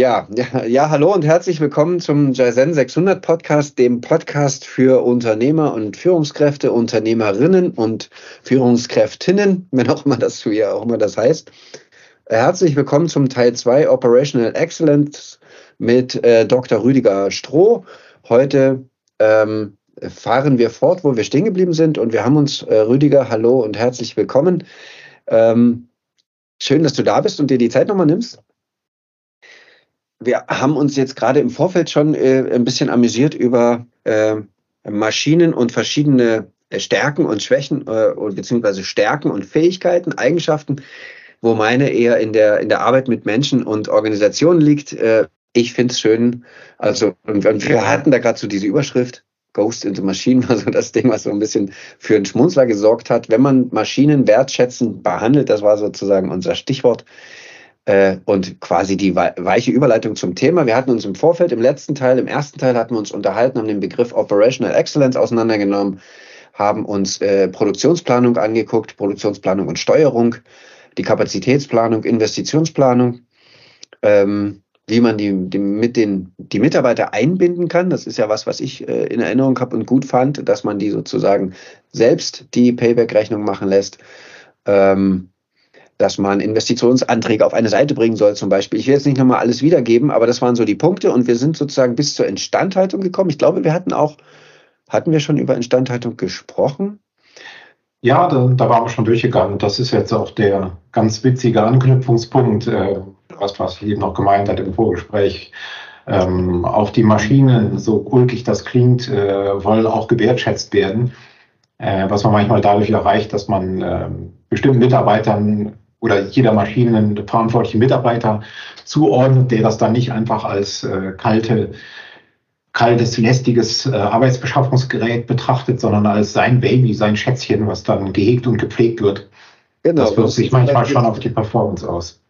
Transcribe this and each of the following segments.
Ja, ja, ja, hallo und herzlich willkommen zum Jaisen 600 Podcast, dem Podcast für Unternehmer und Führungskräfte, Unternehmerinnen und Führungskräftinnen, wenn auch immer das, wie auch immer das heißt. Herzlich willkommen zum Teil 2 Operational Excellence mit äh, Dr. Rüdiger Stroh. Heute ähm, fahren wir fort, wo wir stehen geblieben sind und wir haben uns, äh, Rüdiger, hallo und herzlich willkommen. Ähm, schön, dass du da bist und dir die Zeit nochmal nimmst wir haben uns jetzt gerade im Vorfeld schon äh, ein bisschen amüsiert über äh, Maschinen und verschiedene äh, Stärken und Schwächen äh, beziehungsweise Stärken und Fähigkeiten, Eigenschaften, wo meine eher in der, in der Arbeit mit Menschen und Organisationen liegt. Äh, ich finde es schön, also und, und wir hatten da gerade so diese Überschrift, Ghost into Machine, also das Ding, was so ein bisschen für einen Schmunzler gesorgt hat. Wenn man Maschinen wertschätzend behandelt, das war sozusagen unser Stichwort, und quasi die weiche Überleitung zum Thema. Wir hatten uns im Vorfeld, im letzten Teil, im ersten Teil hatten wir uns unterhalten, haben den Begriff Operational Excellence auseinandergenommen, haben uns äh, Produktionsplanung angeguckt, Produktionsplanung und Steuerung, die Kapazitätsplanung, Investitionsplanung, ähm, wie man die, die, mit den, die Mitarbeiter einbinden kann. Das ist ja was, was ich äh, in Erinnerung habe und gut fand, dass man die sozusagen selbst die Payback-Rechnung machen lässt. Ähm, dass man Investitionsanträge auf eine Seite bringen soll zum Beispiel. Ich will jetzt nicht nochmal alles wiedergeben, aber das waren so die Punkte und wir sind sozusagen bis zur Instandhaltung gekommen. Ich glaube, wir hatten auch, hatten wir schon über Instandhaltung gesprochen? Ja, da, da waren wir schon durchgegangen. Das ist jetzt auch der ganz witzige Anknüpfungspunkt, äh, was, was ich eben noch gemeint hat im Vorgespräch. Ähm, auch die Maschinen, so ulkig das klingt, äh, wollen auch gewertschätzt werden. Äh, was man manchmal dadurch erreicht, dass man äh, bestimmten Mitarbeitern oder jeder Maschine einen verantwortlichen Mitarbeiter zuordnet, der das dann nicht einfach als äh, kalte, kaltes, lästiges äh, Arbeitsbeschaffungsgerät betrachtet, sondern als sein Baby, sein Schätzchen, was dann gehegt und gepflegt wird. Genau. Das wirkt sich manchmal schon auf die Performance aus.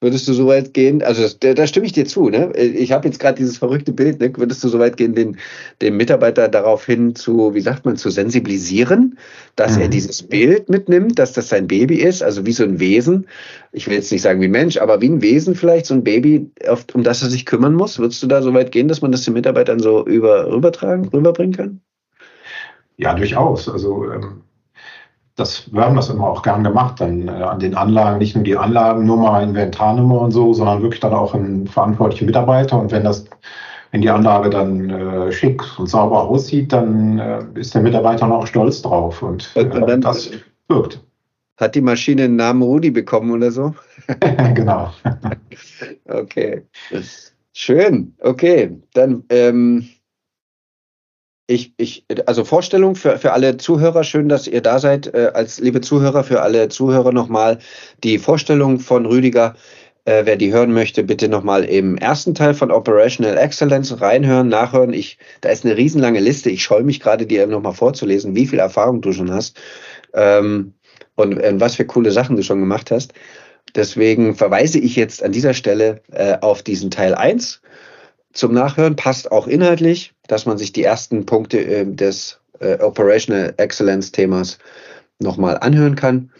Würdest du so weit gehen, also das, da, da stimme ich dir zu, ne? Ich habe jetzt gerade dieses verrückte Bild, ne? Würdest du so weit gehen, den, den Mitarbeiter daraufhin zu, wie sagt man, zu sensibilisieren, dass mhm. er dieses Bild mitnimmt, dass das sein Baby ist, also wie so ein Wesen. Ich will jetzt nicht sagen wie ein Mensch, aber wie ein Wesen vielleicht, so ein Baby, auf, um das er sich kümmern muss. Würdest du da so weit gehen, dass man das den Mitarbeitern so über, rübertragen, rüberbringen kann? Ja, durchaus. Also ähm das, wir haben das immer auch gern gemacht, dann äh, an den Anlagen, nicht nur die Anlagennummer, Inventarnummer und so, sondern wirklich dann auch ein verantwortlicher Mitarbeiter. Und wenn das, wenn die Anlage dann äh, schick und sauber aussieht, dann äh, ist der Mitarbeiter auch stolz drauf und, und, und dann, das wirkt. Hat die Maschine einen Namen Rudi bekommen oder so? genau. okay. Schön. Okay. Dann ähm, ich, ich, also Vorstellung für, für alle Zuhörer, schön, dass ihr da seid. Äh, als liebe Zuhörer, für alle Zuhörer nochmal die Vorstellung von Rüdiger. Äh, wer die hören möchte, bitte nochmal im ersten Teil von Operational Excellence reinhören, nachhören. Ich, da ist eine riesenlange Liste. Ich scheue mich gerade, dir nochmal vorzulesen, wie viel Erfahrung du schon hast ähm, und äh, was für coole Sachen du schon gemacht hast. Deswegen verweise ich jetzt an dieser Stelle äh, auf diesen Teil 1 zum Nachhören, passt auch inhaltlich, dass man sich die ersten Punkte äh, des äh, Operational Excellence Themas nochmal anhören kann.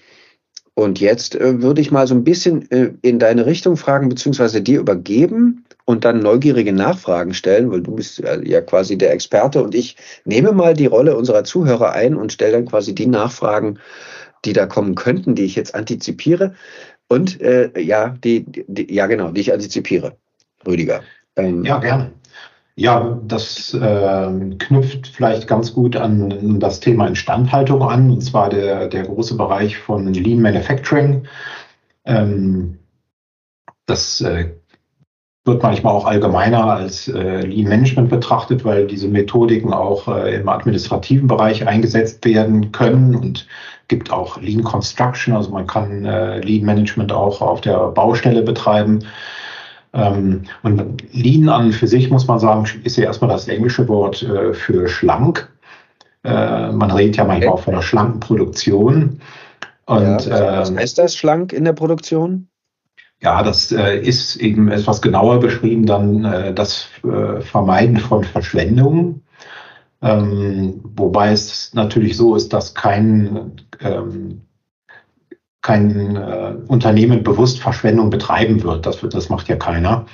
Und jetzt äh, würde ich mal so ein bisschen äh, in deine Richtung fragen, beziehungsweise dir übergeben und dann neugierige Nachfragen stellen, weil du bist ja quasi der Experte und ich nehme mal die Rolle unserer Zuhörer ein und stelle dann quasi die Nachfragen, die da kommen könnten, die ich jetzt antizipiere. Und äh, ja, die, die, ja genau, die ich antizipiere. Rüdiger. Ähm, ja, gerne. Ja, das äh, knüpft vielleicht ganz gut an das Thema Instandhaltung an, und zwar der, der große Bereich von Lean Manufacturing. Ähm, das äh, wird manchmal auch allgemeiner als äh, Lean Management betrachtet, weil diese Methodiken auch äh, im administrativen Bereich eingesetzt werden können und gibt auch Lean Construction, also man kann äh, Lean Management auch auf der Baustelle betreiben. Ähm, und Lean an für sich, muss man sagen, ist ja erstmal das englische Wort äh, für schlank. Äh, man redet ja manchmal auch von einer schlanken Produktion. Und, ja, was ähm, heißt das schlank in der Produktion? Ja, das äh, ist eben etwas genauer beschrieben, dann äh, das äh, Vermeiden von Verschwendung. Ähm, wobei es natürlich so ist, dass kein ähm, kein äh, Unternehmen bewusst Verschwendung betreiben wird. Das, wird. das macht ja keiner.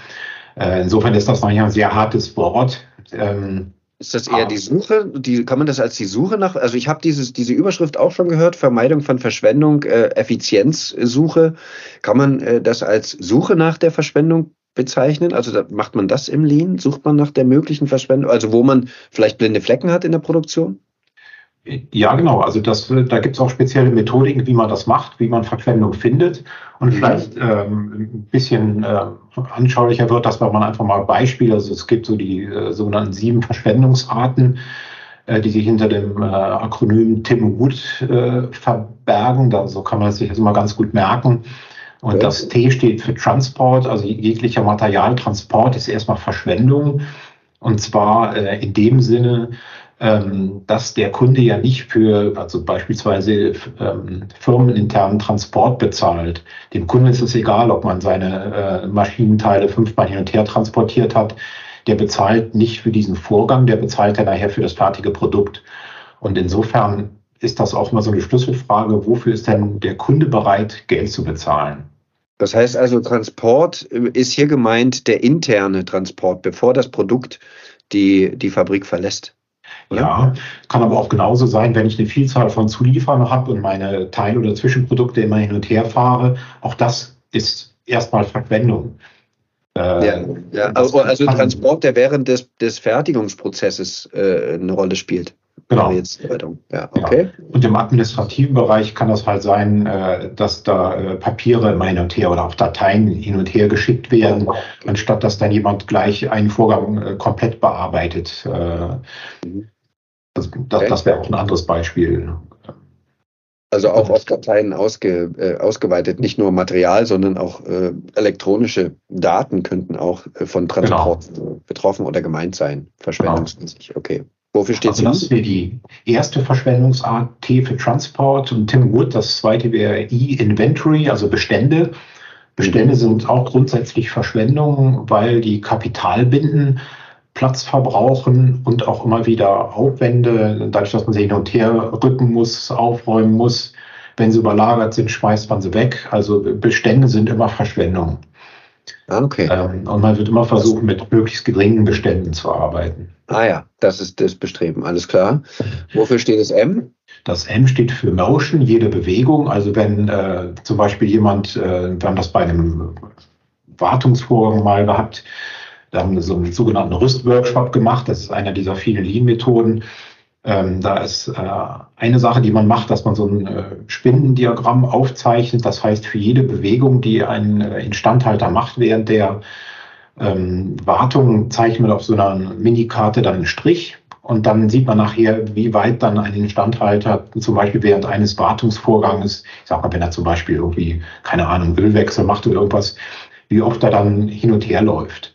Äh, insofern ist das manchmal ein sehr hartes Wort. Ähm, ist das eher die Suche? Die, kann man das als die Suche nach? Also ich habe diese Überschrift auch schon gehört, Vermeidung von Verschwendung, äh, Effizienzsuche. Kann man äh, das als Suche nach der Verschwendung bezeichnen? Also da, macht man das im Lean? Sucht man nach der möglichen Verschwendung? Also wo man vielleicht blinde Flecken hat in der Produktion? Ja, genau. Also das, da gibt es auch spezielle Methodiken, wie man das macht, wie man Verquendung findet. Und mhm. vielleicht ähm, ein bisschen äh, anschaulicher wird das, wenn man einfach mal Beispiele, also es gibt so die äh, sogenannten sieben Verschwendungsarten, äh, die sich hinter dem äh, Akronym Tim Wood äh, verbergen. Da, so kann man sich das immer ganz gut merken. Und das T steht für Transport, also jeglicher Materialtransport ist erstmal Verschwendung. Und zwar äh, in dem Sinne, dass der Kunde ja nicht für, also beispielsweise ähm, firmeninternen Transport bezahlt. Dem Kunden ist es egal, ob man seine äh, Maschinenteile fünfmal hin und her transportiert hat. Der bezahlt nicht für diesen Vorgang, der bezahlt ja nachher für das fertige Produkt. Und insofern ist das auch mal so eine Schlüsselfrage, wofür ist denn der Kunde bereit, Geld zu bezahlen? Das heißt also, Transport ist hier gemeint der interne Transport, bevor das Produkt die, die Fabrik verlässt. Oder? Ja, kann aber auch genauso sein, wenn ich eine Vielzahl von Zulieferern habe und meine Teil- oder Zwischenprodukte immer hin und her fahre. Auch das ist erstmal Verwendung. Äh, ja, ja. Also, also Transport, der während des, des Fertigungsprozesses äh, eine Rolle spielt. Genau. Ja, okay. Ja. Und im administrativen Bereich kann das halt sein, äh, dass da äh, Papiere immer hin und her oder auch Dateien hin und her geschickt werden, anstatt dass dann jemand gleich einen Vorgang komplett bearbeitet. Mhm. Das, das, das wäre auch ein anderes Beispiel. Also auch auf Dateien ausge, äh, ausgeweitet, nicht nur Material, sondern auch äh, elektronische Daten könnten auch äh, von Transport genau. betroffen oder gemeint sein, verschwendungsmäßig. Genau. Okay. Wofür steht also das wäre die erste Verschwendungsart T für Transport und Tim Wood, das zweite wäre E Inventory, also Bestände. Bestände sind auch grundsätzlich Verschwendung, weil die Kapital binden, Platz verbrauchen und auch immer wieder Aufwände, dadurch, dass man sie hin und her rücken muss, aufräumen muss. Wenn sie überlagert sind, schmeißt man sie weg. Also Bestände sind immer Verschwendung. Ah, okay. Ähm, und man wird immer versuchen, mit möglichst geringen Beständen zu arbeiten. Ah ja, das ist das Bestreben, alles klar. Wofür steht das M? Das M steht für Motion, jede Bewegung. Also wenn äh, zum Beispiel jemand, äh, wir haben das bei einem Wartungsvorgang mal gehabt, da haben wir so einen sogenannten Rüstworkshop gemacht. Das ist einer dieser vielen Lean-Methoden. Ähm, da ist äh, eine Sache, die man macht, dass man so ein äh, Spindendiagramm aufzeichnet. Das heißt, für jede Bewegung, die ein äh, Instandhalter macht während der ähm, Wartung, zeichnet man auf so einer Minikarte dann einen Strich. Und dann sieht man nachher, wie weit dann ein Instandhalter zum Beispiel während eines Wartungsvorgangs, ich sag mal, wenn er zum Beispiel irgendwie, keine Ahnung, Ölwechsel macht oder irgendwas, wie oft er dann hin und her läuft.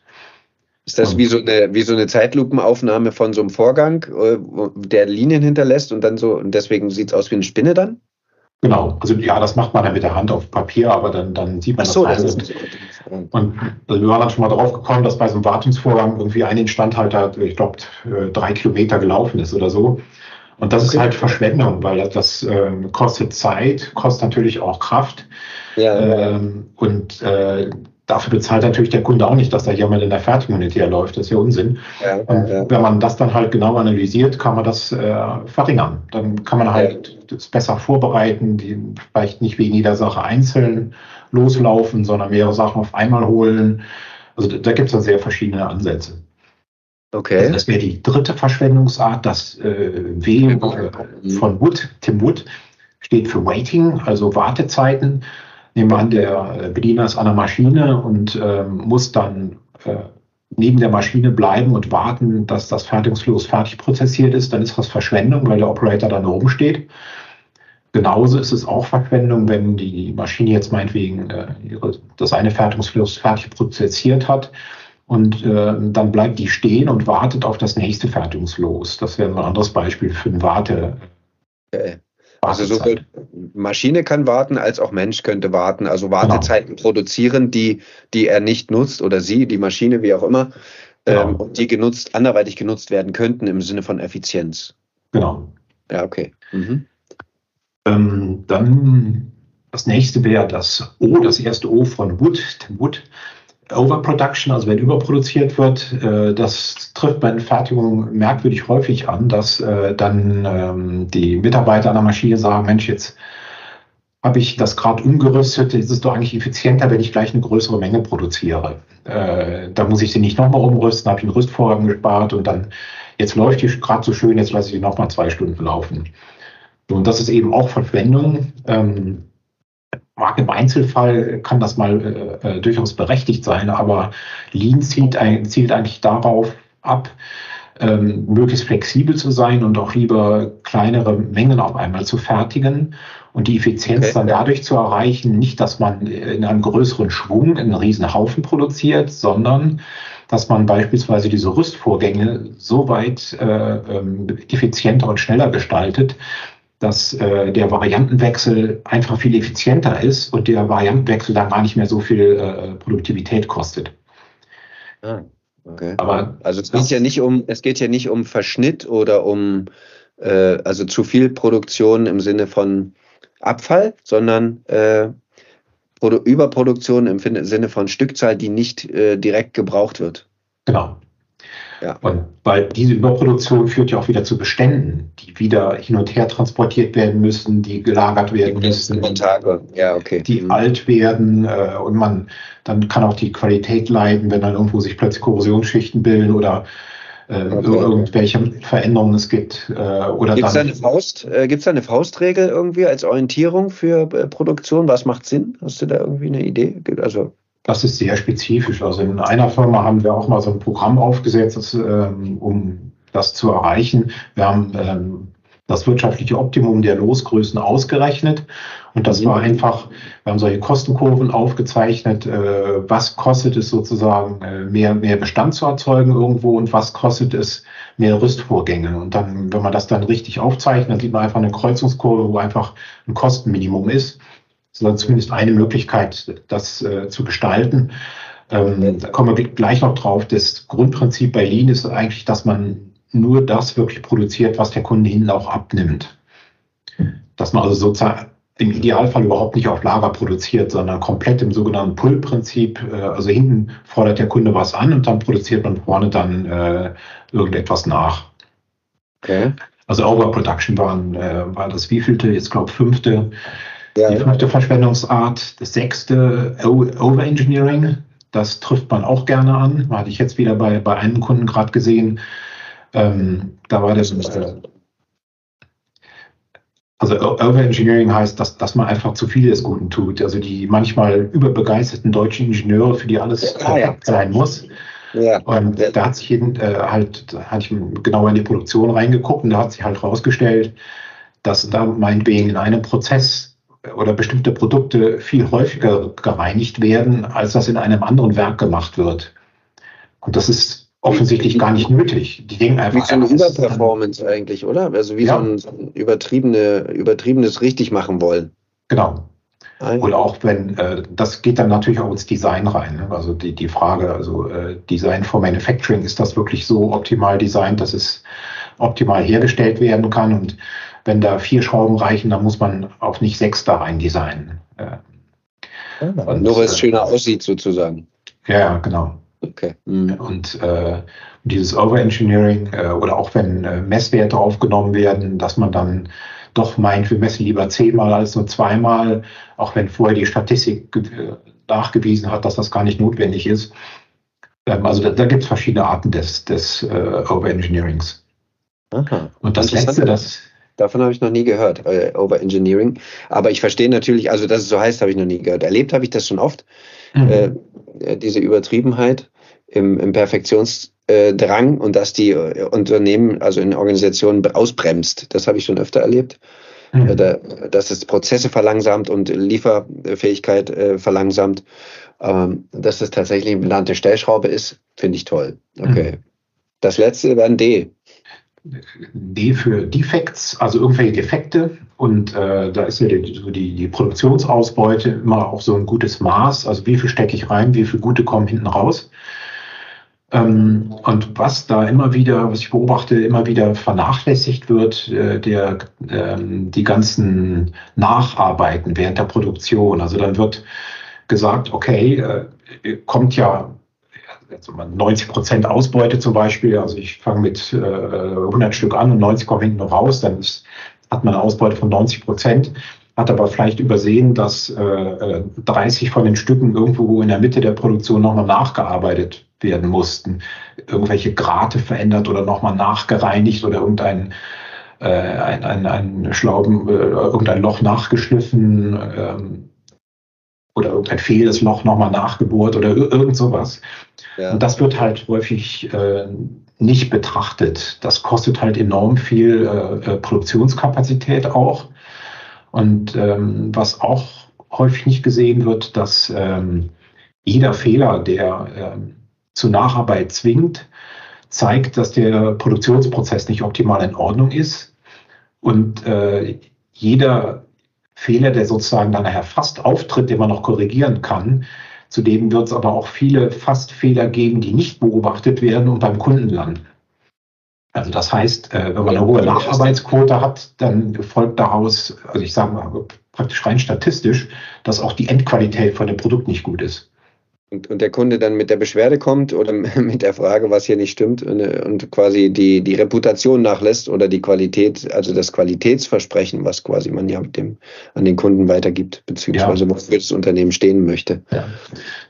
Ist das wie so eine, wie so eine Zeitlupenaufnahme von so einem Vorgang, äh, der Linien hinterlässt und dann so, und deswegen sieht es aus wie eine Spinne dann? Genau, also ja, das macht man dann mit der Hand auf Papier, aber dann, dann sieht man Ach so, das. das ist und also wir waren dann schon mal drauf gekommen, dass bei so einem Wartungsvorgang irgendwie ein Instandhalter, ich glaube, drei Kilometer gelaufen ist oder so. Und das okay. ist halt Verschwendung, weil das, das äh, kostet Zeit, kostet natürlich auch Kraft. Ja, ähm, und äh, Dafür bezahlt natürlich der Kunde auch nicht, dass da jemand in der Fertigung läuft. Das ist ja Unsinn. Ja, und ja. wenn man das dann halt genau analysiert, kann man das äh, verringern. Dann kann man halt das besser vorbereiten, die vielleicht nicht wegen jeder Sache einzeln loslaufen, sondern mehrere Sachen auf einmal holen. Also da gibt es dann sehr verschiedene Ansätze. Okay. Also das wäre die dritte Verschwendungsart. Das äh, W äh, von Wood, Tim Wood, steht für Waiting, also Wartezeiten. Nehmen wir an, der Bediener ist an der Maschine und ähm, muss dann äh, neben der Maschine bleiben und warten, dass das Fertigungsfluss fertig prozessiert ist, dann ist das Verschwendung, weil der Operator dann oben steht. Genauso ist es auch Verschwendung, wenn die Maschine jetzt meinetwegen äh, ihre, das eine Fertigungsfluss fertig prozessiert hat und äh, dann bleibt die stehen und wartet auf das nächste Fertigungslos. Das wäre ein anderes Beispiel für eine Warte. Okay. Also sowohl Maschine kann warten, als auch Mensch könnte warten. Also Wartezeiten genau. produzieren, die, die er nicht nutzt oder sie, die Maschine, wie auch immer, genau. ähm, und die genutzt, anderweitig genutzt werden könnten im Sinne von Effizienz. Genau. Ja, okay. Mhm. Ähm, dann das nächste wäre das O, das erste O von Wood, Wood Overproduction, also wenn überproduziert wird, äh, das trifft bei den Fertigungen merkwürdig häufig an, dass äh, dann ähm, die Mitarbeiter an der Maschine sagen, Mensch, jetzt habe ich das gerade umgerüstet, ist es doch eigentlich effizienter, wenn ich gleich eine größere Menge produziere. Äh, da muss ich sie nicht nochmal umrüsten, habe ich einen Rüstvorgang gespart und dann, jetzt läuft die gerade so schön, jetzt lasse ich sie nochmal zwei Stunden laufen. Und das ist eben auch Verschwendung. Ähm, mag im Einzelfall, kann das mal äh, äh, durchaus berechtigt sein, aber Lean zielt, ein, zielt eigentlich darauf ab, ähm, möglichst flexibel zu sein und auch lieber kleinere Mengen auf einmal zu fertigen und die Effizienz okay. dann dadurch zu erreichen, nicht, dass man in einem größeren Schwung einen riesen Haufen produziert, sondern dass man beispielsweise diese Rüstvorgänge so weit äh, ähm, effizienter und schneller gestaltet, dass äh, der Variantenwechsel einfach viel effizienter ist und der Variantenwechsel dann gar nicht mehr so viel äh, Produktivität kostet. Ah, okay. Aber also es geht ja nicht um, es geht ja nicht um Verschnitt oder um äh, also zu viel Produktion im Sinne von Abfall, sondern äh, Überproduktion im Sinne von Stückzahl, die nicht äh, direkt gebraucht wird. Genau. Ja. Und weil diese Überproduktion führt ja auch wieder zu Beständen, die wieder hin und her transportiert werden müssen, die gelagert werden die müssen, Tage. Ja, okay. die mhm. alt werden äh, und man dann kann auch die Qualität leiden, wenn dann irgendwo sich plötzlich Korrosionsschichten bilden oder äh, okay. irgendwelche Veränderungen es gibt. Äh, oder gibt es da eine Faust, äh, gibt's da eine Faustregel irgendwie als Orientierung für äh, Produktion? Was macht Sinn? Hast du da irgendwie eine Idee? Also das ist sehr spezifisch. Also in einer Firma haben wir auch mal so ein Programm aufgesetzt, das, ähm, um das zu erreichen. Wir haben ähm, das wirtschaftliche Optimum der Losgrößen ausgerechnet. Und das war einfach, wir haben solche Kostenkurven aufgezeichnet, äh, was kostet es sozusagen, äh, mehr, mehr Bestand zu erzeugen irgendwo und was kostet es, mehr Rüstvorgänge. Und dann, wenn man das dann richtig aufzeichnet, dann sieht man einfach eine Kreuzungskurve, wo einfach ein Kostenminimum ist sondern zumindest eine Möglichkeit, das äh, zu gestalten. Ähm, da kommen wir gleich noch drauf. Das Grundprinzip bei Lean ist eigentlich, dass man nur das wirklich produziert, was der Kunde hinten auch abnimmt. Dass man also sozusagen im Idealfall überhaupt nicht auf Lager produziert, sondern komplett im sogenannten Pull-Prinzip. Äh, also hinten fordert der Kunde was an und dann produziert man vorne dann äh, irgendetwas nach. Okay. Also Overproduction waren, äh, war das wievielte, jetzt glaube fünfte ja. Die fünfte Verschwendungsart, das sechste Overengineering. Das trifft man auch gerne an. Hatte ich jetzt wieder bei, bei einem Kunden gerade gesehen. Ähm, da war das. Äh, also Overengineering heißt, dass, dass man einfach zu viel des Guten tut. Also die manchmal überbegeisterten deutschen Ingenieure, für die alles ja, perfekt ja. sein muss. Ja. Und da hat sich jeden, äh, halt, da hatte ich genauer in die Produktion reingeguckt und da hat sich halt rausgestellt, dass da meinetwegen in einem Prozess oder bestimmte Produkte viel häufiger gereinigt werden, als das in einem anderen Werk gemacht wird. Und das ist offensichtlich gar nicht nötig. Die denken einfach. Wie so eine Überperformance eigentlich, oder? Also wie ja. so, ein, so ein übertriebene, übertriebenes richtig machen wollen. Genau. Oder auch wenn, äh, das geht dann natürlich auch ins Design rein. Ne? Also die, die Frage, also äh, Design for Manufacturing, ist das wirklich so optimal designt, dass es optimal hergestellt werden kann? Und wenn da vier Schrauben reichen, dann muss man auch nicht sechs da rein designen. Ja, und, nur weil es äh, schöner aussieht sozusagen. Ja, genau. Okay. Mhm. Und äh, dieses Overengineering äh, oder auch wenn äh, Messwerte aufgenommen werden, dass man dann doch meint, wir messen lieber zehnmal als nur zweimal, auch wenn vorher die Statistik äh, nachgewiesen hat, dass das gar nicht notwendig ist. Ähm, also da, da gibt es verschiedene Arten des, des äh, Overengineerings. Aha. Und das letzte, das Davon habe ich noch nie gehört, äh, Overengineering. Aber ich verstehe natürlich, also dass es so heißt, habe ich noch nie gehört. Erlebt habe ich das schon oft, mhm. äh, diese Übertriebenheit im, im Perfektionsdrang und dass die äh, Unternehmen, also in Organisationen ausbremst. Das habe ich schon öfter erlebt. Mhm. Äh, dass es Prozesse verlangsamt und Lieferfähigkeit äh, verlangsamt. Ähm, dass das tatsächlich eine benannte Stellschraube ist, finde ich toll. Okay. Mhm. Das letzte war ein D. D für Defects, also irgendwelche Defekte. Und äh, da ist ja die, die, die, Produktionsausbeute immer auch so ein gutes Maß. Also wie viel stecke ich rein, wie viel gute kommen hinten raus. Ähm, und was da immer wieder, was ich beobachte, immer wieder vernachlässigt wird, äh, der, ähm, die ganzen Nacharbeiten während der Produktion. Also dann wird gesagt, okay, äh, kommt ja 90 Prozent Ausbeute zum Beispiel, also ich fange mit äh, 100 Stück an und 90 kommen hinten noch raus, dann ist, hat man eine Ausbeute von 90 Prozent, hat aber vielleicht übersehen, dass äh, 30 äh, von den Stücken irgendwo in der Mitte der Produktion nochmal nachgearbeitet werden mussten. Irgendwelche Grate verändert oder nochmal nachgereinigt oder irgendein äh, ein, ein, ein Schlauben, äh, irgendein Loch nachgeschliffen. Ähm, oder irgendein fehlendes Loch nochmal nachgebohrt oder irgend sowas. Ja. Und das wird halt häufig äh, nicht betrachtet. Das kostet halt enorm viel äh, äh, Produktionskapazität auch. Und ähm, was auch häufig nicht gesehen wird, dass ähm, jeder Fehler, der ähm, zu Nacharbeit zwingt, zeigt, dass der Produktionsprozess nicht optimal in Ordnung ist. Und äh, jeder Fehler, der sozusagen dann nachher fast auftritt, den man noch korrigieren kann, zudem wird es aber auch viele Fastfehler geben, die nicht beobachtet werden und beim Kunden landen. Also das heißt, äh, wenn man eine hohe Nacharbeitsquote hat, dann folgt daraus, also ich sage mal praktisch rein statistisch, dass auch die Endqualität von dem Produkt nicht gut ist und, und der Kunde dann mit der Beschwerde kommt oder mit der Frage, was hier nicht stimmt und, und quasi die, die Reputation nachlässt oder die Qualität, also das Qualitätsversprechen, was quasi man ja mit dem, an den Kunden weitergibt, beziehungsweise ja. wofür das Unternehmen stehen möchte. Ja.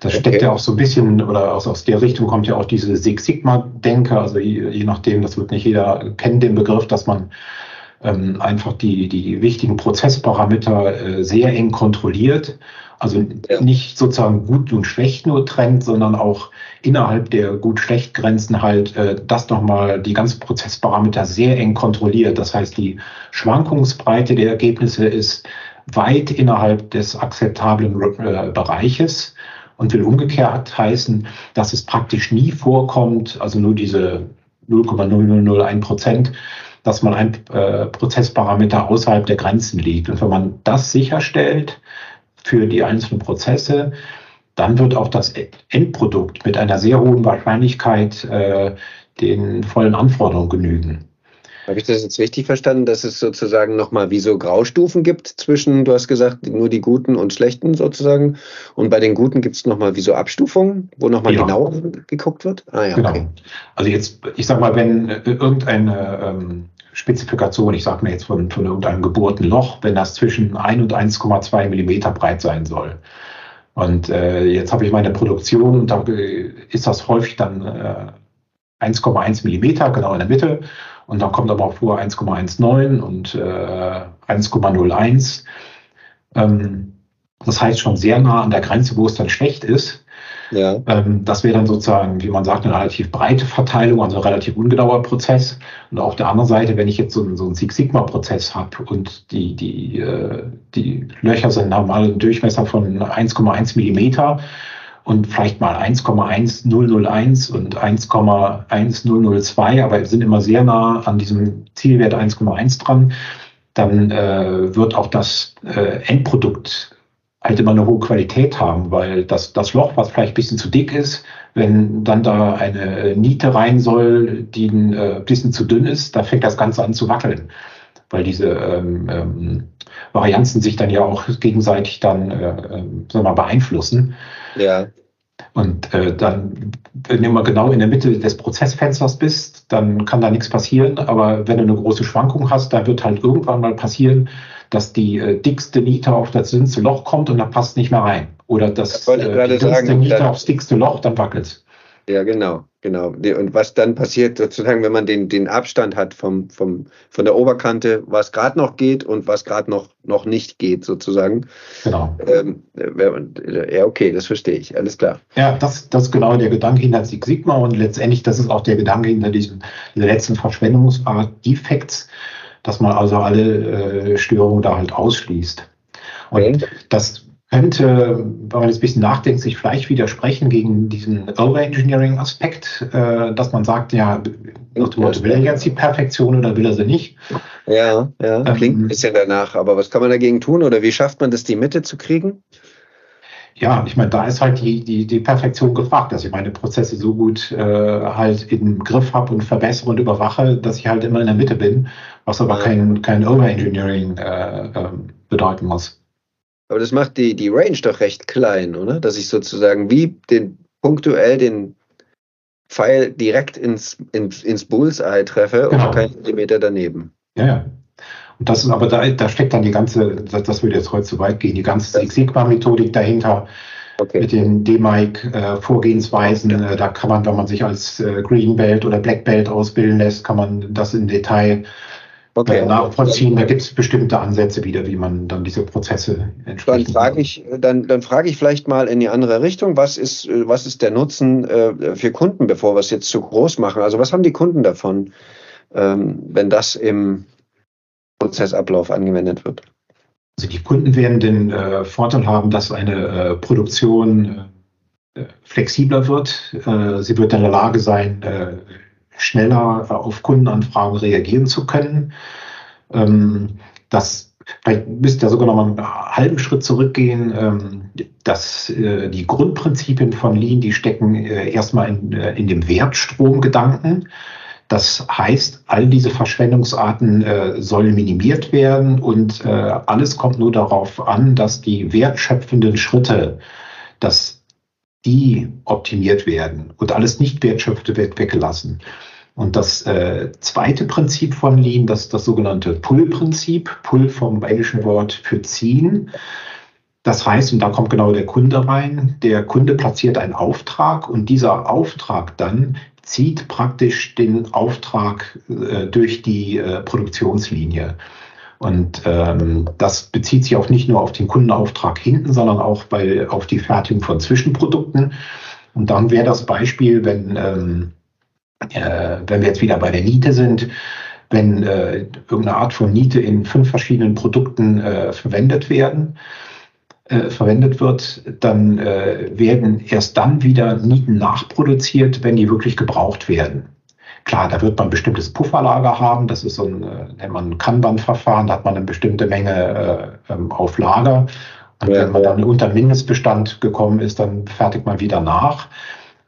Das steckt ja auch so ein bisschen, oder aus, aus der Richtung kommt ja auch diese Six Sigma-Denke, also je, je nachdem, das wird nicht jeder kennen, den Begriff, dass man ähm, einfach die, die wichtigen Prozessparameter äh, sehr eng kontrolliert also ja. nicht sozusagen gut und schlecht nur trennt, sondern auch innerhalb der gut-schlecht-Grenzen halt äh, das nochmal die ganzen Prozessparameter sehr eng kontrolliert. Das heißt, die Schwankungsbreite der Ergebnisse ist weit innerhalb des akzeptablen äh, Bereiches und will umgekehrt heißen, dass es praktisch nie vorkommt, also nur diese 0,0001 Prozent, dass man ein äh, Prozessparameter außerhalb der Grenzen liegt. Und wenn man das sicherstellt, für die einzelnen Prozesse, dann wird auch das Endprodukt mit einer sehr hohen Wahrscheinlichkeit äh, den vollen Anforderungen genügen. Habe ich das jetzt richtig verstanden, dass es sozusagen nochmal wie so Graustufen gibt zwischen, du hast gesagt, nur die Guten und Schlechten sozusagen. Und bei den Guten gibt es nochmal wie so Abstufungen, wo nochmal ja. genauer geguckt wird? Ah ja, genau. Okay. Also jetzt, ich sag mal, wenn äh, irgendeine ähm, Spezifikation, ich sage mir jetzt von, von irgendeinem gebohrten Loch, wenn das zwischen 1 und 1,2 Millimeter breit sein soll. Und äh, jetzt habe ich meine Produktion und da äh, ist das häufig dann äh, 1,1 Millimeter, genau in der Mitte. Und dann kommt aber auch vor 1,19 und äh, 1,01. Ähm, das heißt schon sehr nah an der Grenze, wo es dann schlecht ist. Ja. Ähm, das wäre dann sozusagen, wie man sagt, eine relativ breite Verteilung, also ein relativ ungenauer Prozess. Und auf der anderen Seite, wenn ich jetzt so, so einen Six Sigma-Prozess habe und die, die, äh, die Löcher sind normal einen Durchmesser von 1,1 Millimeter und vielleicht mal 1,1001 und 1,1002, aber sind immer sehr nah an diesem Zielwert 1,1 dran, dann äh, wird auch das äh, Endprodukt halt immer eine hohe Qualität haben, weil das, das Loch, was vielleicht ein bisschen zu dick ist, wenn dann da eine Niete rein soll, die ein äh, bisschen zu dünn ist, da fängt das Ganze an zu wackeln. Weil diese ähm, ähm, Varianzen sich dann ja auch gegenseitig dann äh, äh, sagen mal, beeinflussen. Ja. Und äh, dann, wenn du mal genau in der Mitte des Prozessfensters bist, dann kann da nichts passieren. Aber wenn du eine große Schwankung hast, dann wird halt irgendwann mal passieren, dass die äh, dickste Niete auf das dünnste Loch kommt und dann passt nicht mehr rein. Oder das, äh, die dünnste Niete aufs dickste Loch, dann wackelt Ja, genau, genau. Und was dann passiert, sozusagen, wenn man den, den Abstand hat vom, vom, von der Oberkante, was gerade noch geht und was gerade noch, noch nicht geht, sozusagen. Genau. Ähm, ja, okay, das verstehe ich, alles klar. Ja, das, das ist genau der Gedanke hinter Six Sigma und letztendlich, das ist auch der Gedanke hinter diesem, dieser letzten Verschwendungsart Defects dass man also alle äh, Störungen da halt ausschließt. Und okay. das könnte, wenn man jetzt ein bisschen nachdenkt, sich vielleicht widersprechen gegen diesen Overengineering-Aspekt, äh, dass man sagt, ja, will er jetzt die Perfektion oder will er sie nicht? Ja, ja, klingt ähm, ein bisschen danach. Aber was kann man dagegen tun oder wie schafft man das, die Mitte zu kriegen? ja, ich meine, da ist halt die, die, die Perfektion gefragt, dass ich meine Prozesse so gut äh, halt im Griff habe und verbessere und überwache, dass ich halt immer in der Mitte bin, was aber kein, kein Overengineering äh, äh, bedeuten muss. Aber das macht die, die Range doch recht klein, oder? Dass ich sozusagen wie den punktuell den Pfeil direkt ins, ins, ins Bullseye treffe genau. und keinen Zentimeter daneben. Ja, ja. Und das ist aber da, da steckt dann die ganze, das, das würde jetzt heute zu weit gehen, die ganze Six Sigma-Methodik dahinter. Okay. Mit den D-Mic-Vorgehensweisen, äh, da kann man, wenn man sich als äh, Green Belt oder Black Belt ausbilden lässt, kann man das im Detail okay. nachvollziehen. Da gibt es bestimmte Ansätze wieder, wie man dann diese Prozesse entsprechend. Dann frage ich, dann, dann frage ich vielleicht mal in die andere Richtung, was ist, was ist der Nutzen äh, für Kunden, bevor wir es jetzt zu groß machen? Also was haben die Kunden davon, ähm, wenn das im Prozessablauf angewendet wird? Also die Kunden werden den äh, Vorteil haben, dass eine äh, Produktion flexibler wird. Sie wird in der Lage sein, schneller auf Kundenanfragen reagieren zu können. Ähm, das vielleicht müsst ihr sogar noch mal einen halben Schritt zurückgehen. Ähm, dass äh, die Grundprinzipien von Lean, die stecken äh, erstmal in, äh, in dem Wertstromgedanken. Das heißt, all diese Verschwendungsarten äh, sollen minimiert werden und äh, alles kommt nur darauf an, dass die wertschöpfenden Schritte, dass die optimiert werden und alles nicht wertschöpfte wird weggelassen. Und das äh, zweite Prinzip von Lean, das das sogenannte Pull-Prinzip, Pull vom englischen Wort für ziehen. Das heißt, und da kommt genau der Kunde rein, der Kunde platziert einen Auftrag und dieser Auftrag dann zieht praktisch den Auftrag äh, durch die äh, Produktionslinie. Und ähm, das bezieht sich auch nicht nur auf den Kundenauftrag hinten, sondern auch bei, auf die Fertigung von Zwischenprodukten. Und dann wäre das Beispiel, wenn ähm, äh, wenn wir jetzt wieder bei der Niete sind, wenn äh, irgendeine Art von Niete in fünf verschiedenen Produkten äh, verwendet werden, äh, verwendet wird, dann äh, werden erst dann wieder Nieten nachproduziert, wenn die wirklich gebraucht werden. Klar, da wird man ein bestimmtes Pufferlager haben. Das ist so ein, äh, nennt man Kanban-Verfahren. Da hat man eine bestimmte Menge äh, ähm, auf Lager. Und ja, wenn man dann unter Mindestbestand gekommen ist, dann fertigt man wieder nach.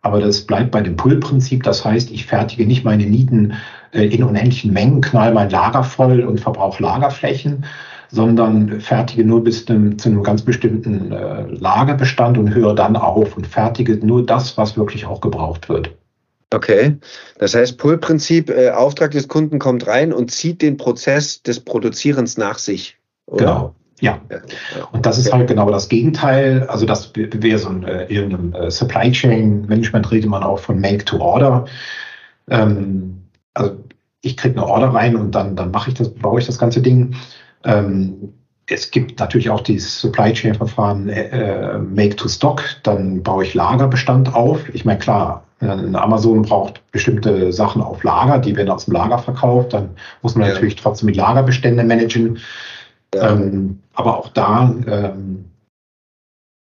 Aber das bleibt bei dem Pull-Prinzip. Das heißt, ich fertige nicht meine Nieten äh, in unendlichen Mengen, knall mein Lager voll und verbrauche Lagerflächen, sondern fertige nur bis zum, zu einem ganz bestimmten äh, Lagerbestand und höre dann auf und fertige nur das, was wirklich auch gebraucht wird. Okay, das heißt Pull-Prinzip, äh, Auftrag des Kunden kommt rein und zieht den Prozess des Produzierens nach sich. Oder? Genau. Ja, und das ist halt genau das Gegenteil. Also das wäre so ein, äh, in einem äh, Supply Chain Management redet man auch von Make to Order. Ähm, also ich kriege eine Order rein und dann, dann mache ich das, baue ich das ganze Ding. Ähm, es gibt natürlich auch dieses Supply Chain Verfahren äh, Make to Stock. Dann baue ich Lagerbestand auf. Ich meine, klar, Amazon braucht bestimmte Sachen auf Lager, die werden aus dem Lager verkauft. Dann muss man ja. natürlich trotzdem die Lagerbestände managen. Ja. Ähm, aber auch da ähm,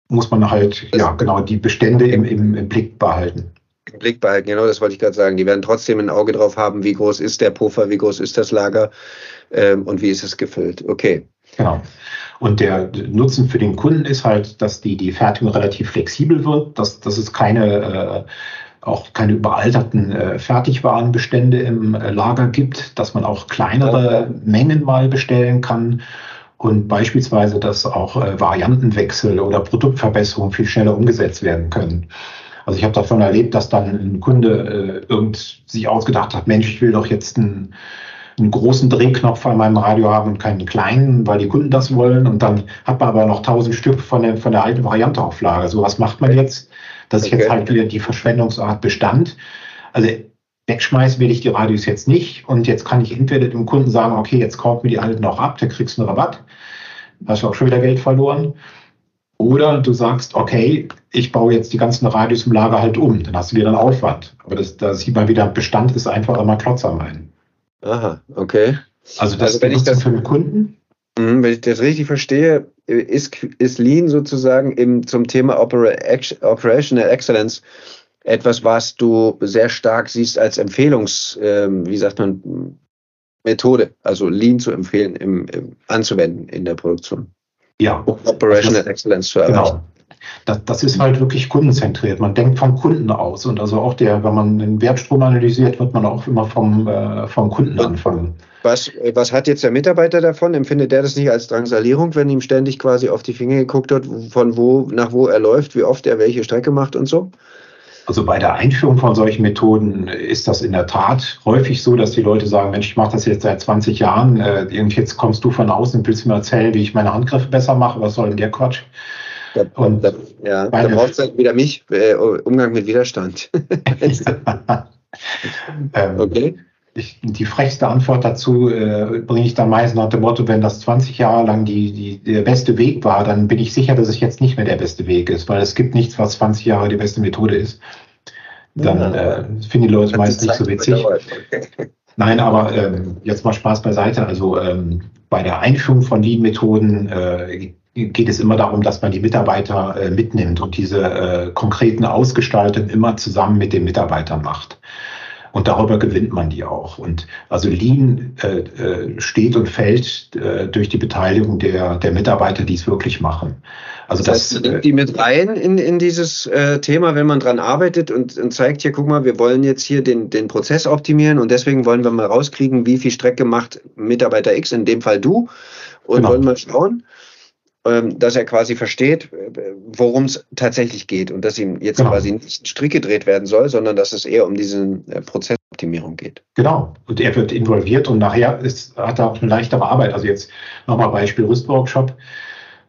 muss man halt, ja, genau, die Bestände im, im, im Blick behalten. Im Blick behalten, genau, das wollte ich gerade sagen. Die werden trotzdem ein Auge drauf haben, wie groß ist der Puffer, wie groß ist das Lager ähm, und wie ist es gefüllt. Okay. Genau. Und der Nutzen für den Kunden ist halt, dass die, die Fertigung relativ flexibel wird, dass, dass es keine, äh, auch keine überalterten äh, Fertigwarenbestände im äh, Lager gibt, dass man auch kleinere Mengen mal bestellen kann und beispielsweise, dass auch äh, Variantenwechsel oder Produktverbesserungen viel schneller umgesetzt werden können. Also ich habe davon erlebt, dass dann ein Kunde äh, irgend sich ausgedacht hat, Mensch, ich will doch jetzt einen, einen großen Drehknopf an meinem Radio haben und keinen kleinen, weil die Kunden das wollen. Und dann hat man aber noch tausend Stück von der, von der alten Variante auf Lager. So was macht man jetzt? Das ist okay. jetzt halt wieder die Verschwendungsart Bestand. Also wegschmeißen will ich die Radios jetzt nicht. Und jetzt kann ich entweder dem Kunden sagen, okay, jetzt kauf mir die alten noch ab, da kriegst du einen Rabatt. Hast du auch schon wieder Geld verloren. Oder du sagst, okay, ich baue jetzt die ganzen Radios im Lager halt um. Dann hast du wieder einen Aufwand. Aber das, da sieht man wieder, Bestand ist einfach immer Klotzer meinen. Aha, okay. Also das also wenn ich das für den Kunden. Mhm, wenn ich das richtig verstehe, ist, ist Lean sozusagen im, zum Thema Operational Excellence etwas, was du sehr stark siehst als Empfehlungs, ähm, wie sagt man, Methode, also Lean zu empfehlen, im, im, anzuwenden in der Produktion. Ja. Um Operational das, Excellence zu erreichen. Genau. Das, das ist halt wirklich kundenzentriert. Man denkt vom Kunden aus. Und also auch der, wenn man den Wertstrom analysiert, wird man auch immer vom, äh, vom Kunden anfangen. Was, was hat jetzt der Mitarbeiter davon? Empfindet der das nicht als Drangsalierung, wenn ihm ständig quasi auf die Finger geguckt wird, von wo nach wo er läuft, wie oft er welche Strecke macht und so? Also bei der Einführung von solchen Methoden ist das in der Tat häufig so, dass die Leute sagen, Mensch, ich mache das jetzt seit 20 Jahren, äh, jetzt kommst du von außen und willst mir erzählen, wie ich meine Handgriffe besser mache, was soll denn der Quatsch? Da, und, da, ja, da braucht es halt wieder mich, äh, Umgang mit Widerstand. ähm, okay. Ich, die frechste Antwort dazu äh, bringe ich dann meist nach dem Motto, wenn das 20 Jahre lang die, die, der beste Weg war, dann bin ich sicher, dass es jetzt nicht mehr der beste Weg ist, weil es gibt nichts, was 20 Jahre die beste Methode ist. Dann ja. äh, finden die Leute meist nicht so witzig. Nein, aber ähm, jetzt mal Spaß beiseite. Also ähm, bei der Einführung von Lean-Methoden äh, geht es immer darum, dass man die Mitarbeiter äh, mitnimmt und diese äh, konkreten Ausgestaltungen immer zusammen mit den Mitarbeitern macht. Und darüber gewinnt man die auch. Und also Lean äh, äh, steht und fällt äh, durch die Beteiligung der, der Mitarbeiter, die es wirklich machen. Also das, das heißt, nimmt die mit rein in, in dieses äh, Thema, wenn man dran arbeitet und, und zeigt hier, guck mal, wir wollen jetzt hier den, den Prozess optimieren und deswegen wollen wir mal rauskriegen, wie viel Strecke macht Mitarbeiter X, in dem Fall du, und genau. wollen mal schauen. Ähm, dass er quasi versteht, äh, worum es tatsächlich geht und dass ihm jetzt genau. quasi nicht ein Strick gedreht werden soll, sondern dass es eher um diese äh, Prozessoptimierung geht. Genau. Und er wird involviert und nachher ist, hat er auch eine leichtere Arbeit. Also jetzt nochmal Beispiel Rüstworkshop.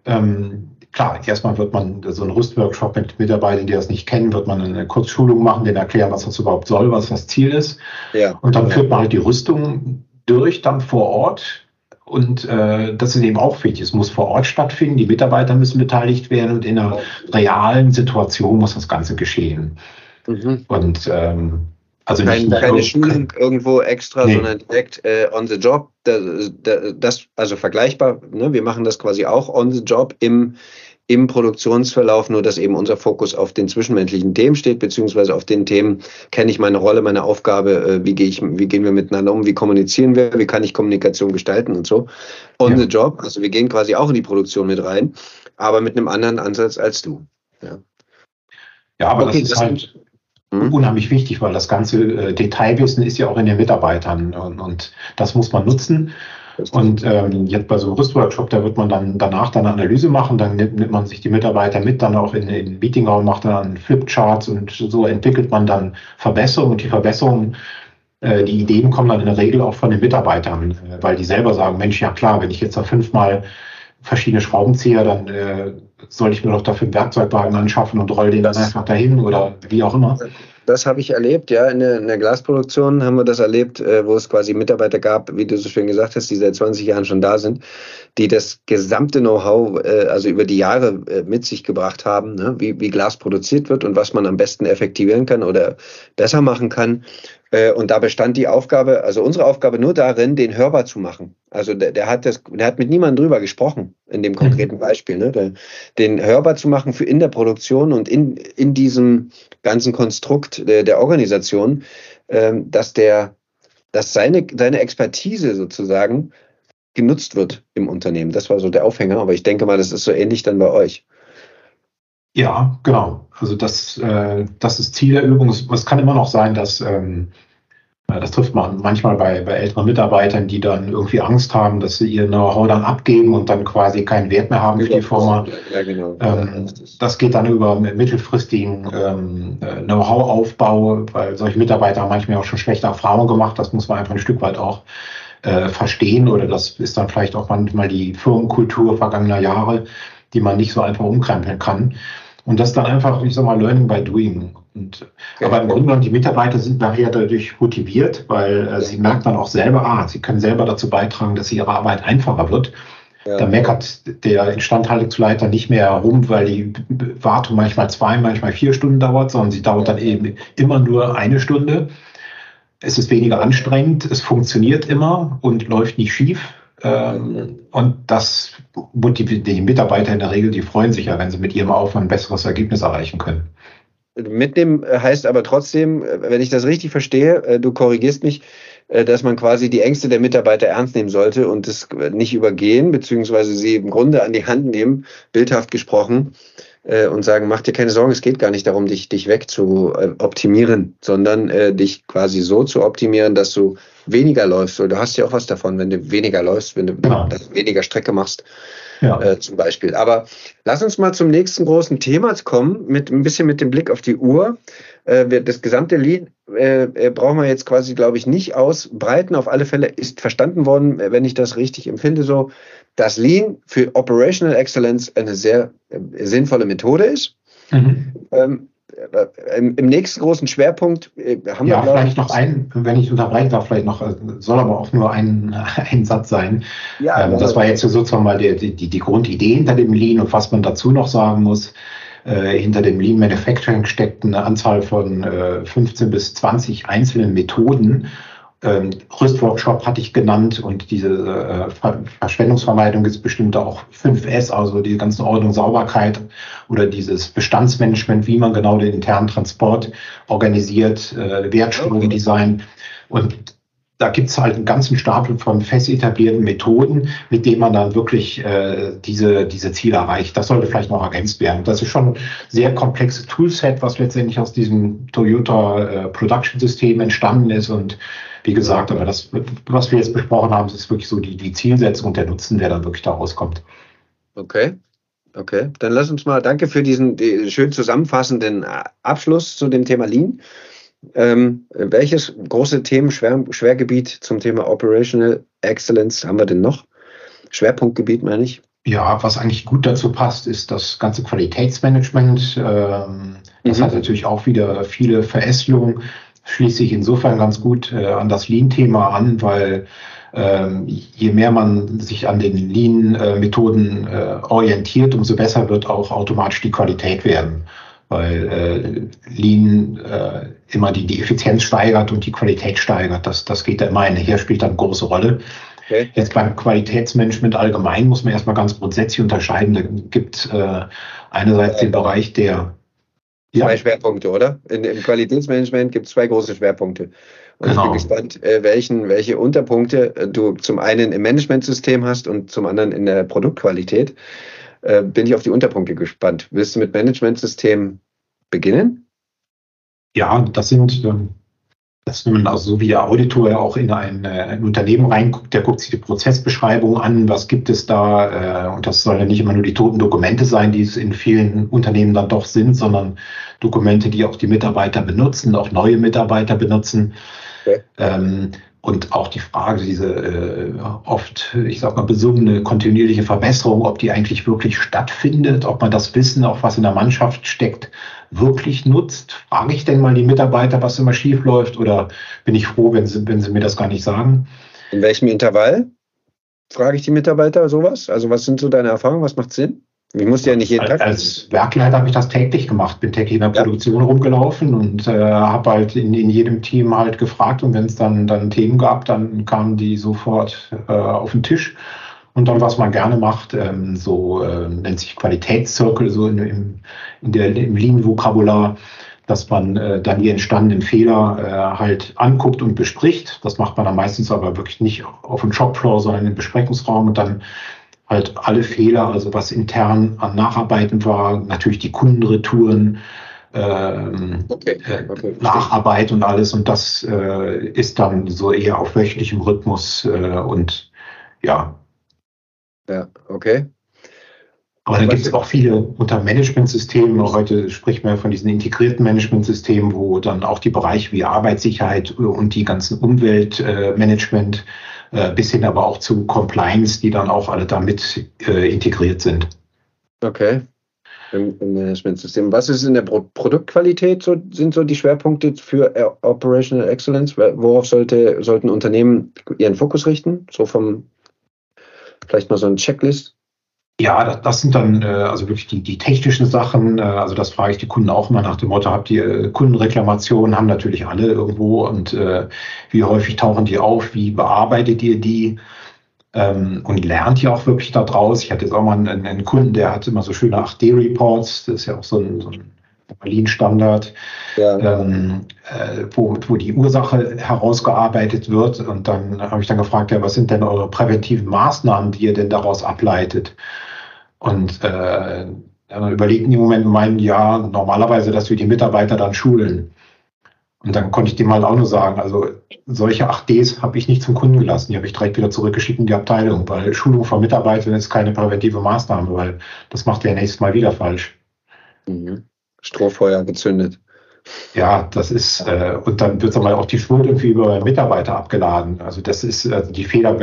Ähm, klar, erstmal wird man so einen Rüstworkshop mit Mitarbeitern, die das nicht kennen, wird man eine Kurzschulung machen, denen erklären, was das überhaupt soll, was das Ziel ist. Ja. Und dann ja. führt man halt die Rüstung durch dann vor Ort und äh, das ist eben auch wichtig. Es muss vor Ort stattfinden, die Mitarbeiter müssen beteiligt werden und in einer realen Situation muss das Ganze geschehen. Mhm. Und ähm, also nicht keine, keine Schulung irgendwo extra, nee. sondern direkt äh, on the job. Das, das also vergleichbar. Ne? Wir machen das quasi auch on the job im im Produktionsverlauf, nur dass eben unser Fokus auf den zwischenmenschlichen Themen steht, beziehungsweise auf den Themen, kenne ich meine Rolle, meine Aufgabe, äh, wie, gehe ich, wie gehen wir miteinander um, wie kommunizieren wir, wie kann ich Kommunikation gestalten und so. On ja. the job, also wir gehen quasi auch in die Produktion mit rein, aber mit einem anderen Ansatz als du. Ja, ja aber okay, das ist das halt hm? unheimlich wichtig, weil das ganze äh, Detailwissen ist ja auch in den Mitarbeitern und, und das muss man nutzen. Und ähm, jetzt bei so einem Rüstworkshop, da wird man dann danach dann eine Analyse machen, dann nimmt, nimmt man sich die Mitarbeiter mit, dann auch in, in den Meetingraum, macht dann Flipcharts und so entwickelt man dann Verbesserungen und die Verbesserungen, äh, die Ideen kommen dann in der Regel auch von den Mitarbeitern, äh, weil die selber sagen, Mensch, ja klar, wenn ich jetzt da fünfmal verschiedene Schraubenzieher, dann äh, soll ich mir doch dafür einen Werkzeugwagen anschaffen und roll den dann einfach dahin oder wie auch immer. Das habe ich erlebt, ja. In der, in der, Glasproduktion haben wir das erlebt, äh, wo es quasi Mitarbeiter gab, wie du so schön gesagt hast, die seit 20 Jahren schon da sind, die das gesamte Know-how, äh, also über die Jahre äh, mit sich gebracht haben, ne? wie, wie Glas produziert wird und was man am besten effektivieren kann oder besser machen kann. Äh, und da bestand die Aufgabe, also unsere Aufgabe nur darin, den hörbar zu machen. Also der, der hat das, der hat mit niemandem drüber gesprochen, in dem konkreten mhm. Beispiel, ne? Den hörbar zu machen für in der Produktion und in, in diesem ganzen Konstrukt der, der Organisation, ähm, dass der, dass seine, seine Expertise sozusagen genutzt wird im Unternehmen. Das war so der Aufhänger, aber ich denke mal, das ist so ähnlich dann bei euch. Ja, genau. Also das, äh, das ist Ziel der Übung. Es, kann immer noch sein, dass ähm, äh, das trifft man manchmal bei, bei älteren Mitarbeitern, die dann irgendwie Angst haben, dass sie ihr Know-how dann abgeben und dann quasi keinen Wert mehr haben für die Firma. Ja, genau. Ähm, das geht dann über mittelfristigen ähm, äh, Know-how-Aufbau, weil solche Mitarbeiter haben manchmal auch schon schlechte Erfahrungen gemacht. Das muss man einfach ein Stück weit auch äh, verstehen oder das ist dann vielleicht auch manchmal die Firmenkultur vergangener Jahre, die man nicht so einfach umkrempeln kann. Und das dann einfach, ich sag mal, Learning by Doing. Und, okay. Aber im Grunde genommen, die Mitarbeiter sind nachher dadurch motiviert, weil äh, sie merken dann auch selber, ah, sie können selber dazu beitragen, dass ihre Arbeit einfacher wird. Ja. Da meckert der Instandhaltungsleiter nicht mehr herum, weil die Wartung manchmal zwei, manchmal vier Stunden dauert, sondern sie dauert dann eben immer nur eine Stunde. Es ist weniger anstrengend, es funktioniert immer und läuft nicht schief. Ähm, und das motiviert die Mitarbeiter in der Regel, die freuen sich ja, wenn sie mit ihrem Aufwand ein besseres Ergebnis erreichen können. Mitnehmen heißt aber trotzdem, wenn ich das richtig verstehe, äh, du korrigierst mich, äh, dass man quasi die Ängste der Mitarbeiter ernst nehmen sollte und es nicht übergehen, beziehungsweise sie im Grunde an die Hand nehmen, bildhaft gesprochen, äh, und sagen, mach dir keine Sorgen, es geht gar nicht darum, dich, dich weg zu äh, optimieren, sondern äh, dich quasi so zu optimieren, dass du weniger läufst. du hast ja auch was davon, wenn du weniger läufst, wenn du genau. weniger Strecke machst. Ja. Äh, zum Beispiel. Aber lass uns mal zum nächsten großen Thema kommen, mit ein bisschen mit dem Blick auf die Uhr. Äh, das gesamte Lied äh, äh, brauchen wir jetzt quasi, glaube ich, nicht ausbreiten. Auf alle Fälle ist verstanden worden, wenn ich das richtig empfinde, so, dass Lean für Operational Excellence eine sehr äh, sinnvolle Methode ist. Mhm. Ähm, äh, im, im, nächsten großen Schwerpunkt äh, haben ja, wir. Ja, vielleicht noch ein, wenn ich unterbrechen darf, vielleicht noch, soll aber auch nur ein, ein Satz sein. Ja, ähm, das war jetzt sozusagen mal die, die, die Grundidee hinter dem Lean und was man dazu noch sagen muss. Äh, hinter dem Lean Manufacturing steckt eine Anzahl von äh, 15 bis 20 einzelnen Methoden. Ähm, Rüstworkshop hatte ich genannt und diese äh, Ver Verschwendungsvermeidung ist bestimmt auch 5S, also die ganze Ordnung Sauberkeit oder dieses Bestandsmanagement, wie man genau den internen Transport organisiert, äh, Wertstromdesign. Und da gibt es halt einen ganzen Stapel von fest etablierten Methoden, mit denen man dann wirklich äh, diese, diese Ziele erreicht. Das sollte vielleicht noch ergänzt werden. Das ist schon ein sehr komplexes Toolset, was letztendlich aus diesem Toyota äh, Production System entstanden ist. Und wie gesagt, aber das, was wir jetzt besprochen haben, ist wirklich so die, die Zielsetzung und der Nutzen, der dann wirklich daraus kommt. Okay. Okay, dann lass uns mal, danke für diesen die, schön zusammenfassenden Abschluss zu dem Thema Lean. Ähm, welches große Themen, Schwer, Schwergebiet zum Thema Operational Excellence haben wir denn noch? Schwerpunktgebiet meine ich. Ja, was eigentlich gut dazu passt, ist das ganze Qualitätsmanagement. Ähm, das mhm. hat natürlich auch wieder viele Verästelungen. Schließt sich insofern ganz gut äh, an das Lean-Thema an, weil ähm, je mehr man sich an den Lean-Methoden äh, orientiert, umso besser wird auch automatisch die Qualität werden weil äh, Lean äh, immer die, die Effizienz steigert und die Qualität steigert. Das, das geht da immer Hier spielt dann eine große Rolle. Okay. Jetzt beim Qualitätsmanagement allgemein muss man erstmal ganz grundsätzlich unterscheiden. Da gibt äh, einerseits den Bereich der Zwei ja. Schwerpunkte, oder? In, Im Qualitätsmanagement gibt es zwei große Schwerpunkte. Und genau. ich bin genau. gespannt, äh, welchen, welche Unterpunkte äh, du zum einen im Managementsystem hast und zum anderen in der Produktqualität. Äh, bin ich auf die Unterpunkte gespannt. Willst du mit Managementsystem beginnen? Ja, das sind, ähm, das man also so wie der Auditor ja auch in ein, äh, ein, Unternehmen reinguckt, der guckt sich die Prozessbeschreibung an, was gibt es da, äh, und das sollen ja nicht immer nur die toten Dokumente sein, die es in vielen Unternehmen dann doch sind, sondern Dokumente, die auch die Mitarbeiter benutzen, auch neue Mitarbeiter benutzen. Okay. Ähm, und auch die Frage, diese äh, oft, ich sag mal, besungene kontinuierliche Verbesserung, ob die eigentlich wirklich stattfindet, ob man das Wissen, auch was in der Mannschaft steckt, wirklich nutzt. Frage ich denn mal die Mitarbeiter, was immer schief läuft, oder bin ich froh, wenn sie, wenn sie mir das gar nicht sagen? In welchem Intervall frage ich die Mitarbeiter sowas? Also was sind so deine Erfahrungen? Was macht Sinn? Ich muss ja nicht jeden Tag. Als Werkleiter habe ich das täglich gemacht, bin täglich in der ja. Produktion rumgelaufen und äh, habe halt in, in jedem Team halt gefragt und wenn es dann, dann Themen gab, dann kamen die sofort äh, auf den Tisch. Und dann, was man gerne macht, ähm, so äh, nennt sich Qualitätszirkel, so in, im, in der, im Lean-Vokabular, dass man äh, dann die entstandenen Fehler äh, halt anguckt und bespricht. Das macht man dann meistens aber wirklich nicht auf dem Shopfloor, sondern im Besprechungsraum und dann halt alle Fehler, also was intern an Nacharbeiten war, natürlich die Kundenretouren, ähm, okay, okay, Nacharbeit und alles. Und das äh, ist dann so eher auf wöchentlichem Rhythmus äh, und ja. Ja, okay. Aber dann gibt es auch viele unter Managementsystemen. Heute spricht man von diesen integrierten Managementsystemen, wo dann auch die Bereiche wie Arbeitssicherheit und die ganzen Umweltmanagement äh, bis hin aber auch zu Compliance, die dann auch alle damit äh, integriert sind. Okay. Im, Im, Managementsystem. Was ist in der Pro Produktqualität so, sind so die Schwerpunkte für äh, Operational Excellence? Worauf sollte, sollten Unternehmen ihren Fokus richten? So vom, vielleicht mal so ein Checklist? Ja, das, das sind dann äh, also wirklich die, die technischen Sachen. Äh, also das frage ich die Kunden auch immer nach dem Motto, habt ihr äh, Kundenreklamationen? Haben natürlich alle irgendwo und äh, wie häufig tauchen die auf? Wie bearbeitet ihr die? Ähm, und lernt ihr auch wirklich daraus? Ich hatte jetzt auch mal einen, einen Kunden, der hat immer so schöne 8D-Reports. Das ist ja auch so ein, so ein Berlin-Standard, ja. ähm, äh, wo, wo die Ursache herausgearbeitet wird. Und dann habe ich dann gefragt, ja, was sind denn eure präventiven Maßnahmen, die ihr denn daraus ableitet? Und äh, Dann überlegten die im Moment meinen, ja, normalerweise, dass wir die Mitarbeiter dann schulen. Und dann konnte ich dem halt auch nur sagen, also solche 8Ds habe ich nicht zum Kunden gelassen. Die habe ich direkt wieder zurückgeschickt in die Abteilung, weil Schulung von Mitarbeitern ist keine präventive Maßnahme, weil das macht der nächstes Mal wieder falsch. Mhm. Strohfeuer gezündet. Ja, das ist, äh, und dann wird aber auch die Schuld irgendwie über Mitarbeiter abgeladen. Also das ist, also die Fehler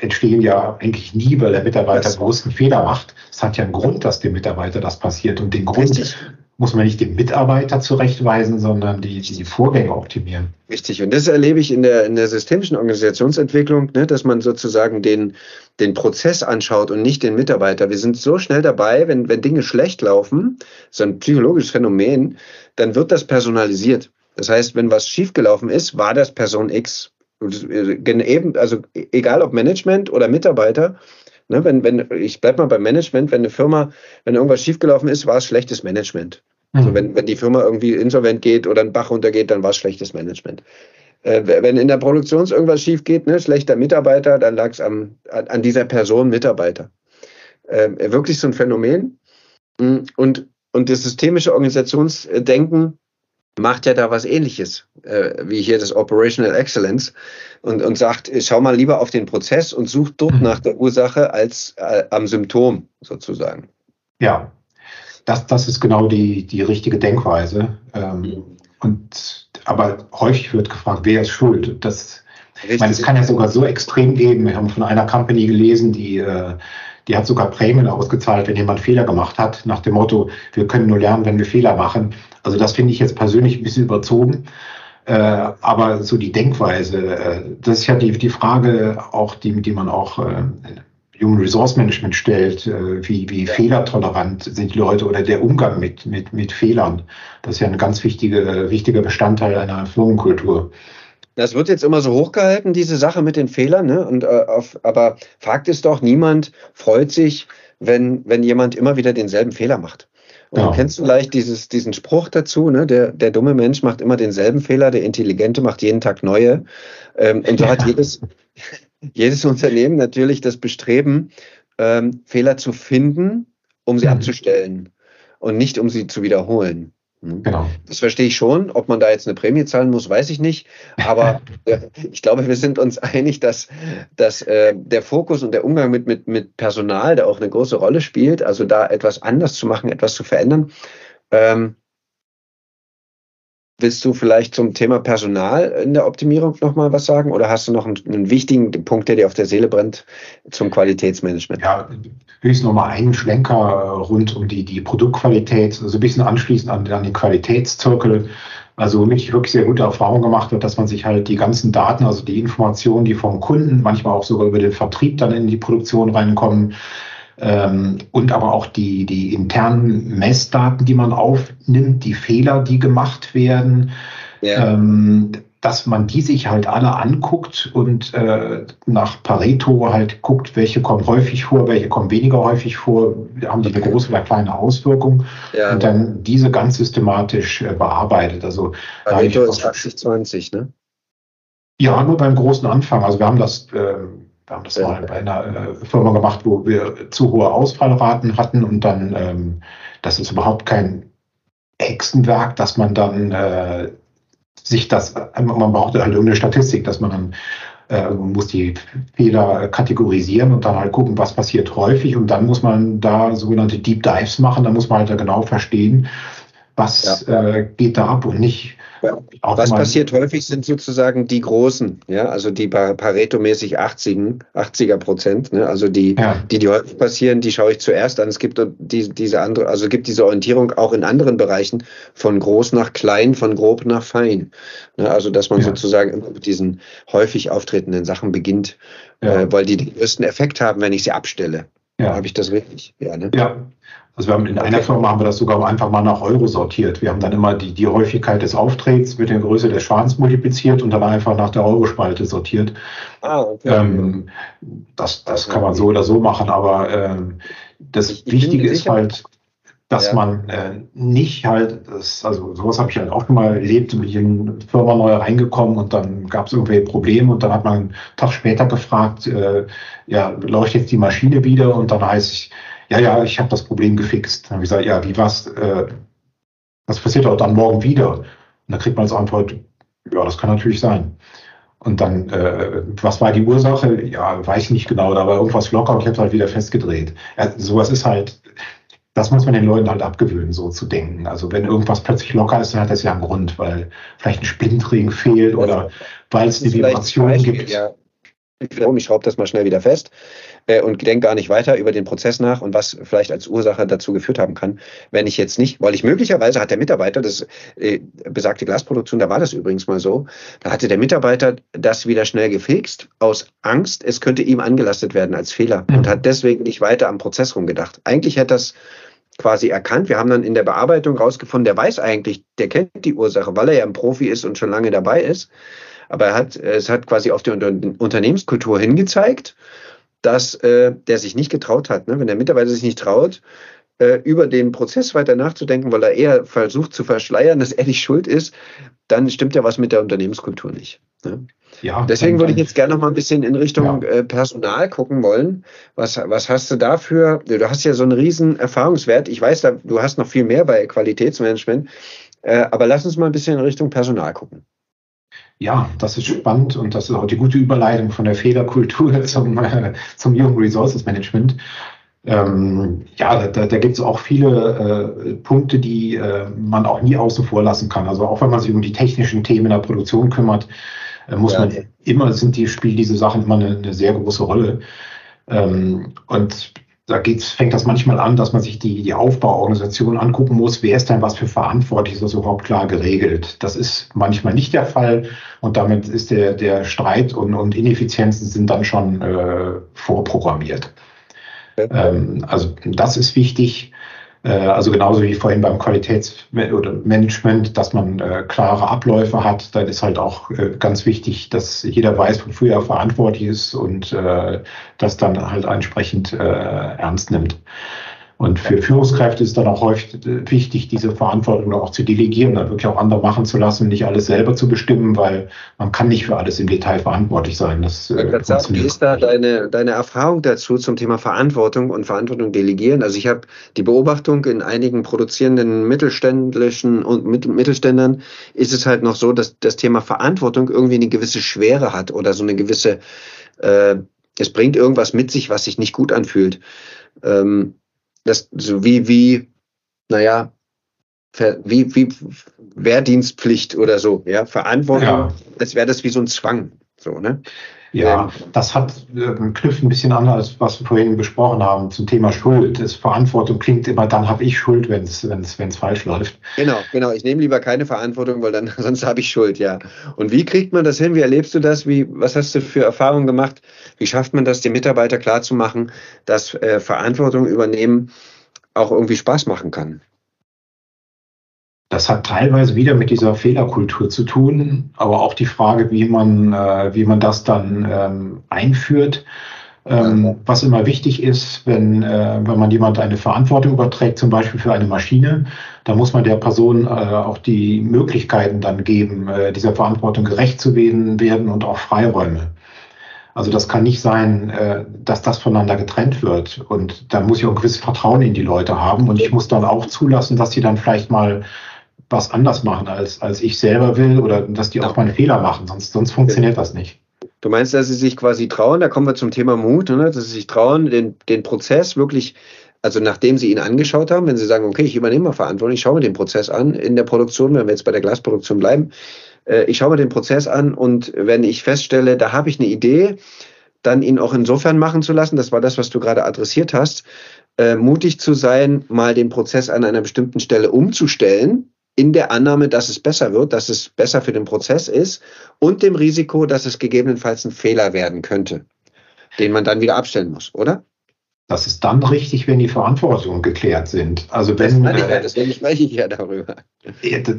entstehen ja eigentlich nie, weil der Mitarbeiter bewusst einen Fehler macht. Es hat ja einen Grund, dass dem Mitarbeiter das passiert. Und den Grund Richtig muss man nicht den Mitarbeiter zurechtweisen, sondern die, die Vorgänge optimieren. Richtig. Und das erlebe ich in der, in der systemischen Organisationsentwicklung, ne, dass man sozusagen den, den Prozess anschaut und nicht den Mitarbeiter. Wir sind so schnell dabei, wenn, wenn Dinge schlecht laufen, so ein psychologisches Phänomen, dann wird das personalisiert. Das heißt, wenn was schiefgelaufen ist, war das Person X. Eben, also egal ob Management oder Mitarbeiter, Ne, wenn, wenn, ich bleibe mal beim Management, wenn eine Firma, wenn irgendwas schiefgelaufen ist, war es schlechtes Management. Mhm. Also wenn, wenn die Firma irgendwie insolvent geht oder ein Bach runtergeht, dann war es schlechtes Management. Äh, wenn in der Produktion irgendwas schief geht, ne, schlechter Mitarbeiter, dann lag es an, an dieser Person Mitarbeiter. Äh, wirklich so ein Phänomen. Mm, und, und das systemische Organisationsdenken macht ja da was ähnliches, äh, wie hier das Operational Excellence und, und sagt, schau mal lieber auf den Prozess und such dort mhm. nach der Ursache als äh, am Symptom sozusagen. Ja, das, das ist genau die, die richtige Denkweise. Ähm, mhm. und, aber häufig wird gefragt, wer ist schuld? Das, ich meine, es kann ja sogar so extrem geben. Wir haben von einer Company gelesen, die äh, die hat sogar Prämien ausgezahlt, wenn jemand Fehler gemacht hat, nach dem Motto, wir können nur lernen, wenn wir Fehler machen. Also das finde ich jetzt persönlich ein bisschen überzogen. Äh, aber so die Denkweise, äh, das ist ja die, die Frage auch, die, die man auch äh, Human Resource Management stellt, äh, wie, wie fehlertolerant sind die Leute oder der Umgang mit, mit, mit Fehlern. Das ist ja ein ganz wichtiger, wichtiger Bestandteil einer Firmenkultur. Das wird jetzt immer so hochgehalten, diese Sache mit den Fehlern. Ne? Und, äh, auf, aber Fakt ist doch, niemand freut sich, wenn, wenn jemand immer wieder denselben Fehler macht. Und ja. du kennst vielleicht dieses, diesen Spruch dazu, ne? der, der dumme Mensch macht immer denselben Fehler, der Intelligente macht jeden Tag neue. Ähm, und so ja. hat jedes, jedes Unternehmen natürlich das Bestreben, ähm, Fehler zu finden, um sie mhm. abzustellen und nicht um sie zu wiederholen. Hm? Genau. Das verstehe ich schon. Ob man da jetzt eine Prämie zahlen muss, weiß ich nicht. Aber äh, ich glaube, wir sind uns einig, dass, dass äh, der Fokus und der Umgang mit, mit, mit Personal da auch eine große Rolle spielt. Also da etwas anders zu machen, etwas zu verändern. Ähm, Willst du vielleicht zum Thema Personal in der Optimierung nochmal was sagen oder hast du noch einen, einen, wichtigen Punkt, der dir auf der Seele brennt zum Qualitätsmanagement? Ja, höchstens nochmal einen Schlenker rund um die, die Produktqualität, so also ein bisschen anschließend an, an den Qualitätszirkel. Also mich wirklich sehr gute Erfahrung gemacht wird, dass man sich halt die ganzen Daten, also die Informationen, die vom Kunden, manchmal auch sogar über den Vertrieb dann in die Produktion reinkommen, ähm, und aber auch die, die internen Messdaten, die man aufnimmt, die Fehler, die gemacht werden, ja. ähm, dass man die sich halt alle anguckt und äh, nach Pareto halt guckt, welche kommen häufig vor, welche kommen weniger häufig vor, haben die eine große oder kleine Auswirkung ja. und dann diese ganz systematisch äh, bearbeitet. Also Pareto ist 80-20, ne? Ja, nur beim großen Anfang. Also wir haben das äh, wir haben das ja. mal bei einer äh, Firma gemacht, wo wir zu hohe Ausfallraten hatten und dann, ähm, das ist überhaupt kein Hexenwerk, dass man dann äh, sich das, man braucht halt irgendeine Statistik, dass man dann äh, muss die Fehler kategorisieren und dann halt gucken, was passiert häufig und dann muss man da sogenannte Deep Dives machen, da muss man halt da genau verstehen, was ja. äh, geht da ab und nicht was passiert häufig sind sozusagen die großen, ja, also die Pareto-mäßig 80, 80er Prozent, ne? also die, ja. die, die häufig passieren, die schaue ich zuerst an. Es gibt die, diese andere, also gibt diese Orientierung auch in anderen Bereichen von groß nach klein, von grob nach fein. Ne? Also, dass man ja. sozusagen immer mit diesen häufig auftretenden Sachen beginnt, ja. äh, weil die den größten Effekt haben, wenn ich sie abstelle. Ja. Habe ich das richtig? Ja, ne? ja, also wir haben in einer Firma haben wir das sogar einfach mal nach Euro sortiert. Wir haben dann immer die, die Häufigkeit des Auftretens mit der Größe des Schadens multipliziert und dann einfach nach der Eurospalte sortiert. Ah, okay. Ähm, das, das kann man so oder so machen, aber ähm, das ich Wichtige ist halt, dass ja. man äh, nicht halt, das, also sowas habe ich halt auch schon mal erlebt, bin ich in eine Firma neu reingekommen und dann gab es irgendwelche Probleme und dann hat man einen Tag später gefragt, äh, ja, läuft jetzt die Maschine wieder und dann heißt es, ja, ja, ich habe das Problem gefixt. Dann habe ich gesagt, ja, wie was? Äh, das passiert auch dann morgen wieder. Und da kriegt man als Antwort, ja, das kann natürlich sein. Und dann, äh, was war die Ursache? Ja, weiß ich nicht genau, da war irgendwas locker und ich habe es halt wieder festgedreht. Ja, sowas ist halt, das muss man den Leuten halt abgewöhnen, so zu denken. Also wenn irgendwas plötzlich locker ist, dann hat das ja einen Grund, weil vielleicht ein Splintring fehlt oder weil es eine Vibration gibt. Ja. Ich schraube das mal schnell wieder fest äh, und denke gar nicht weiter über den Prozess nach und was vielleicht als Ursache dazu geführt haben kann, wenn ich jetzt nicht, weil ich möglicherweise hat der Mitarbeiter, das äh, besagte Glasproduktion, da war das übrigens mal so, da hatte der Mitarbeiter das wieder schnell gefixt aus Angst, es könnte ihm angelastet werden als Fehler mhm. und hat deswegen nicht weiter am Prozess rumgedacht. Eigentlich hätte das quasi erkannt. Wir haben dann in der Bearbeitung rausgefunden, der weiß eigentlich, der kennt die Ursache, weil er ja ein Profi ist und schon lange dabei ist. Aber er hat, es hat quasi auf die Unternehmenskultur hingezeigt dass äh, der sich nicht getraut hat. Ne? Wenn der Mitarbeiter sich nicht traut, äh, über den Prozess weiter nachzudenken, weil er eher versucht zu verschleiern, dass er nicht schuld ist, dann stimmt ja was mit der Unternehmenskultur nicht. Ne? Ja, Deswegen würde ich jetzt gerne noch mal ein bisschen in Richtung ja. äh, Personal gucken wollen. Was, was hast du dafür? Du hast ja so einen riesen Erfahrungswert. Ich weiß, da, du hast noch viel mehr bei Qualitätsmanagement. Äh, aber lass uns mal ein bisschen in Richtung Personal gucken. Ja, das ist spannend und das ist auch die gute Überleitung von der Fehlerkultur zum, äh, zum Human Resources Management. Ähm, ja, da, da gibt es auch viele äh, Punkte, die äh, man auch nie außen vor lassen kann. Also auch wenn man sich um die technischen Themen der Produktion kümmert, äh, muss ja. man immer, sind die, spielen diese Sachen immer eine, eine sehr große Rolle. Ähm, und da geht's, fängt das manchmal an, dass man sich die, die Aufbauorganisation angucken muss. Wer ist denn was für verantwortlich? Ist das überhaupt klar geregelt? Das ist manchmal nicht der Fall. Und damit ist der, der Streit und, und Ineffizienzen sind dann schon äh, vorprogrammiert. Ähm, also das ist wichtig. Äh, also genauso wie vorhin beim Qualitätsmanagement, dass man äh, klare Abläufe hat, dann ist halt auch äh, ganz wichtig, dass jeder weiß, wofür er verantwortlich ist und äh, das dann halt entsprechend äh, ernst nimmt. Und für Führungskräfte ist dann auch häufig wichtig, diese Verantwortung auch zu delegieren, dann wirklich auch andere machen zu lassen und nicht alles selber zu bestimmen, weil man kann nicht für alles im Detail verantwortlich sein. Das, äh, sagen, wie ist da deine, deine Erfahrung dazu zum Thema Verantwortung und Verantwortung delegieren? Also ich habe die Beobachtung in einigen produzierenden mittelständischen und Mittelständern ist es halt noch so, dass das Thema Verantwortung irgendwie eine gewisse Schwere hat oder so eine gewisse, äh, es bringt irgendwas mit sich, was sich nicht gut anfühlt. Ähm, das so wie, wie, naja, wie, wie Wehrdienstpflicht oder so, ja, Verantwortung, ja. als wäre das wie so ein Zwang, so, ne? Ja, ähm, das hat äh, knüpft ein bisschen an, als was wir vorhin besprochen haben zum Thema Schuld. Das Verantwortung klingt immer, dann habe ich Schuld, wenn es wenn's, wenn's falsch läuft. Genau, genau. Ich nehme lieber keine Verantwortung, weil dann sonst habe ich Schuld, ja. Und wie kriegt man das hin? Wie erlebst du das? Wie, was hast du für Erfahrungen gemacht? Wie schafft man das, den Mitarbeiter klarzumachen, dass äh, Verantwortung übernehmen auch irgendwie Spaß machen kann? Das hat teilweise wieder mit dieser Fehlerkultur zu tun, aber auch die Frage, wie man, äh, wie man das dann ähm, einführt. Ähm, was immer wichtig ist, wenn, äh, wenn man jemand eine Verantwortung überträgt, zum Beispiel für eine Maschine, dann muss man der Person äh, auch die Möglichkeiten dann geben, äh, dieser Verantwortung gerecht zu werden, werden und auch Freiräume. Also das kann nicht sein, äh, dass das voneinander getrennt wird. Und da muss ich auch ein gewisses Vertrauen in die Leute haben. Und ich muss dann auch zulassen, dass sie dann vielleicht mal was anders machen, als, als ich selber will oder dass die auch mal einen Fehler machen, sonst, sonst funktioniert das nicht. Du meinst, dass sie sich quasi trauen, da kommen wir zum Thema Mut, ne? dass sie sich trauen, den, den Prozess wirklich, also nachdem sie ihn angeschaut haben, wenn sie sagen, okay, ich übernehme mal Verantwortung, ich schaue mir den Prozess an in der Produktion, wenn wir jetzt bei der Glasproduktion bleiben, äh, ich schaue mir den Prozess an und wenn ich feststelle, da habe ich eine Idee, dann ihn auch insofern machen zu lassen, das war das, was du gerade adressiert hast, äh, mutig zu sein, mal den Prozess an einer bestimmten Stelle umzustellen, in der Annahme, dass es besser wird, dass es besser für den Prozess ist und dem Risiko, dass es gegebenenfalls ein Fehler werden könnte, den man dann wieder abstellen muss, oder? Das ist dann richtig, wenn die Verantwortungen geklärt sind. Also wenn, das ich ja, deswegen spreche ich ja darüber.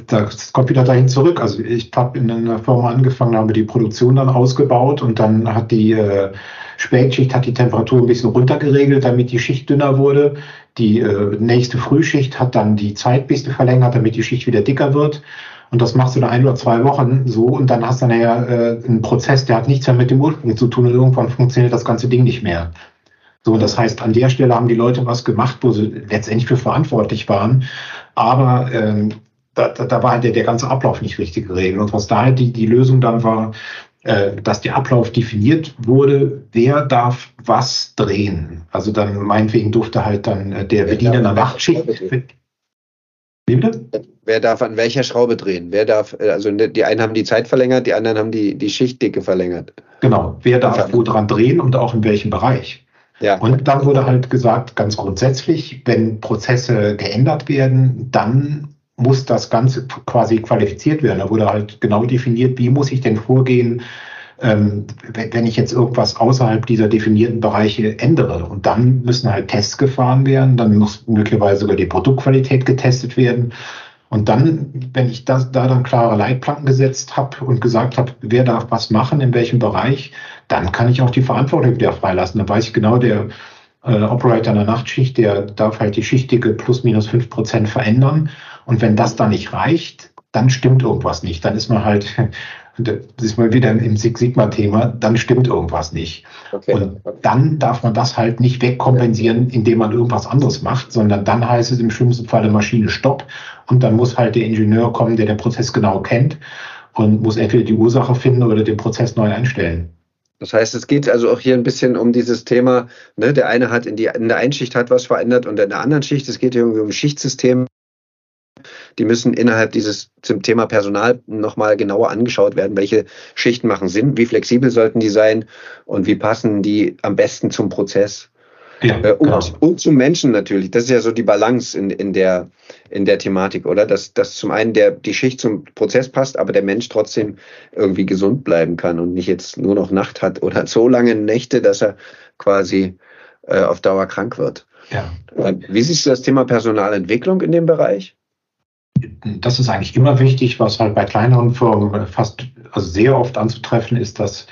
Das kommt wieder dahin zurück. Also ich habe in einer Firma angefangen, haben wir die Produktion dann ausgebaut und dann hat die äh, Spätschicht hat die Temperatur ein bisschen runtergeregelt, damit die Schicht dünner wurde. Die äh, nächste Frühschicht hat dann die Zeit ein bisschen verlängert, damit die Schicht wieder dicker wird. Und das machst du dann ein oder zwei Wochen so und dann hast du nachher äh, einen Prozess, der hat nichts mehr mit dem Ursprung zu tun und irgendwann funktioniert das ganze Ding nicht mehr. So, das heißt, an der Stelle haben die Leute was gemacht, wo sie letztendlich für verantwortlich waren. Aber ähm, da, da, da war halt der, der ganze Ablauf nicht richtig geregelt. Und was da halt die, die Lösung dann war, dass der Ablauf definiert wurde, wer darf was drehen. Also dann meinetwegen durfte halt dann äh, der Bediener in der Nachtschicht. Wie bitte? Wer darf an welcher Schraube drehen? Wer darf, äh, also ne, die einen haben die Zeit verlängert, die anderen haben die, die Schichtdicke verlängert. Genau, wer darf wo dran drehen und auch in welchem Bereich. Ja. Und dann wurde halt gesagt, ganz grundsätzlich, wenn Prozesse geändert werden, dann muss das Ganze quasi qualifiziert werden. Da wurde halt genau definiert, wie muss ich denn vorgehen, ähm, wenn ich jetzt irgendwas außerhalb dieser definierten Bereiche ändere. Und dann müssen halt Tests gefahren werden, dann muss möglicherweise sogar die Produktqualität getestet werden. Und dann, wenn ich das, da dann klare Leitplanken gesetzt habe und gesagt habe, wer darf was machen, in welchem Bereich, dann kann ich auch die Verantwortung wieder freilassen. Dann weiß ich genau, der äh, Operator in der Nachtschicht, der darf halt die Schichtige plus minus fünf Prozent verändern. Und wenn das dann nicht reicht, dann stimmt irgendwas nicht. Dann ist man halt, das ist mal wieder im Six Sigma-Thema, dann stimmt irgendwas nicht. Okay. Und dann darf man das halt nicht wegkompensieren, indem man irgendwas anderes macht, sondern dann heißt es im schlimmsten Fall der Maschine Stopp und dann muss halt der Ingenieur kommen, der den Prozess genau kennt und muss entweder die Ursache finden oder den Prozess neu einstellen. Das heißt, es geht also auch hier ein bisschen um dieses Thema, ne, der eine hat in, die, in der einen Schicht hat was verändert und in der anderen Schicht, es geht hier irgendwie um Schichtsystem. Die müssen innerhalb dieses zum Thema Personal nochmal genauer angeschaut werden, welche Schichten machen Sinn, wie flexibel sollten die sein und wie passen die am besten zum Prozess. Ja, äh, und, genau. und, zum Menschen natürlich. Das ist ja so die Balance in, in, der, in der Thematik, oder? Dass, dass zum einen der, die Schicht zum Prozess passt, aber der Mensch trotzdem irgendwie gesund bleiben kann und nicht jetzt nur noch Nacht hat oder so lange Nächte, dass er quasi äh, auf Dauer krank wird. Ja. Äh, wie siehst du das Thema Personalentwicklung in dem Bereich? Das ist eigentlich immer wichtig, was halt bei kleineren Firmen fast, also sehr oft anzutreffen ist, dass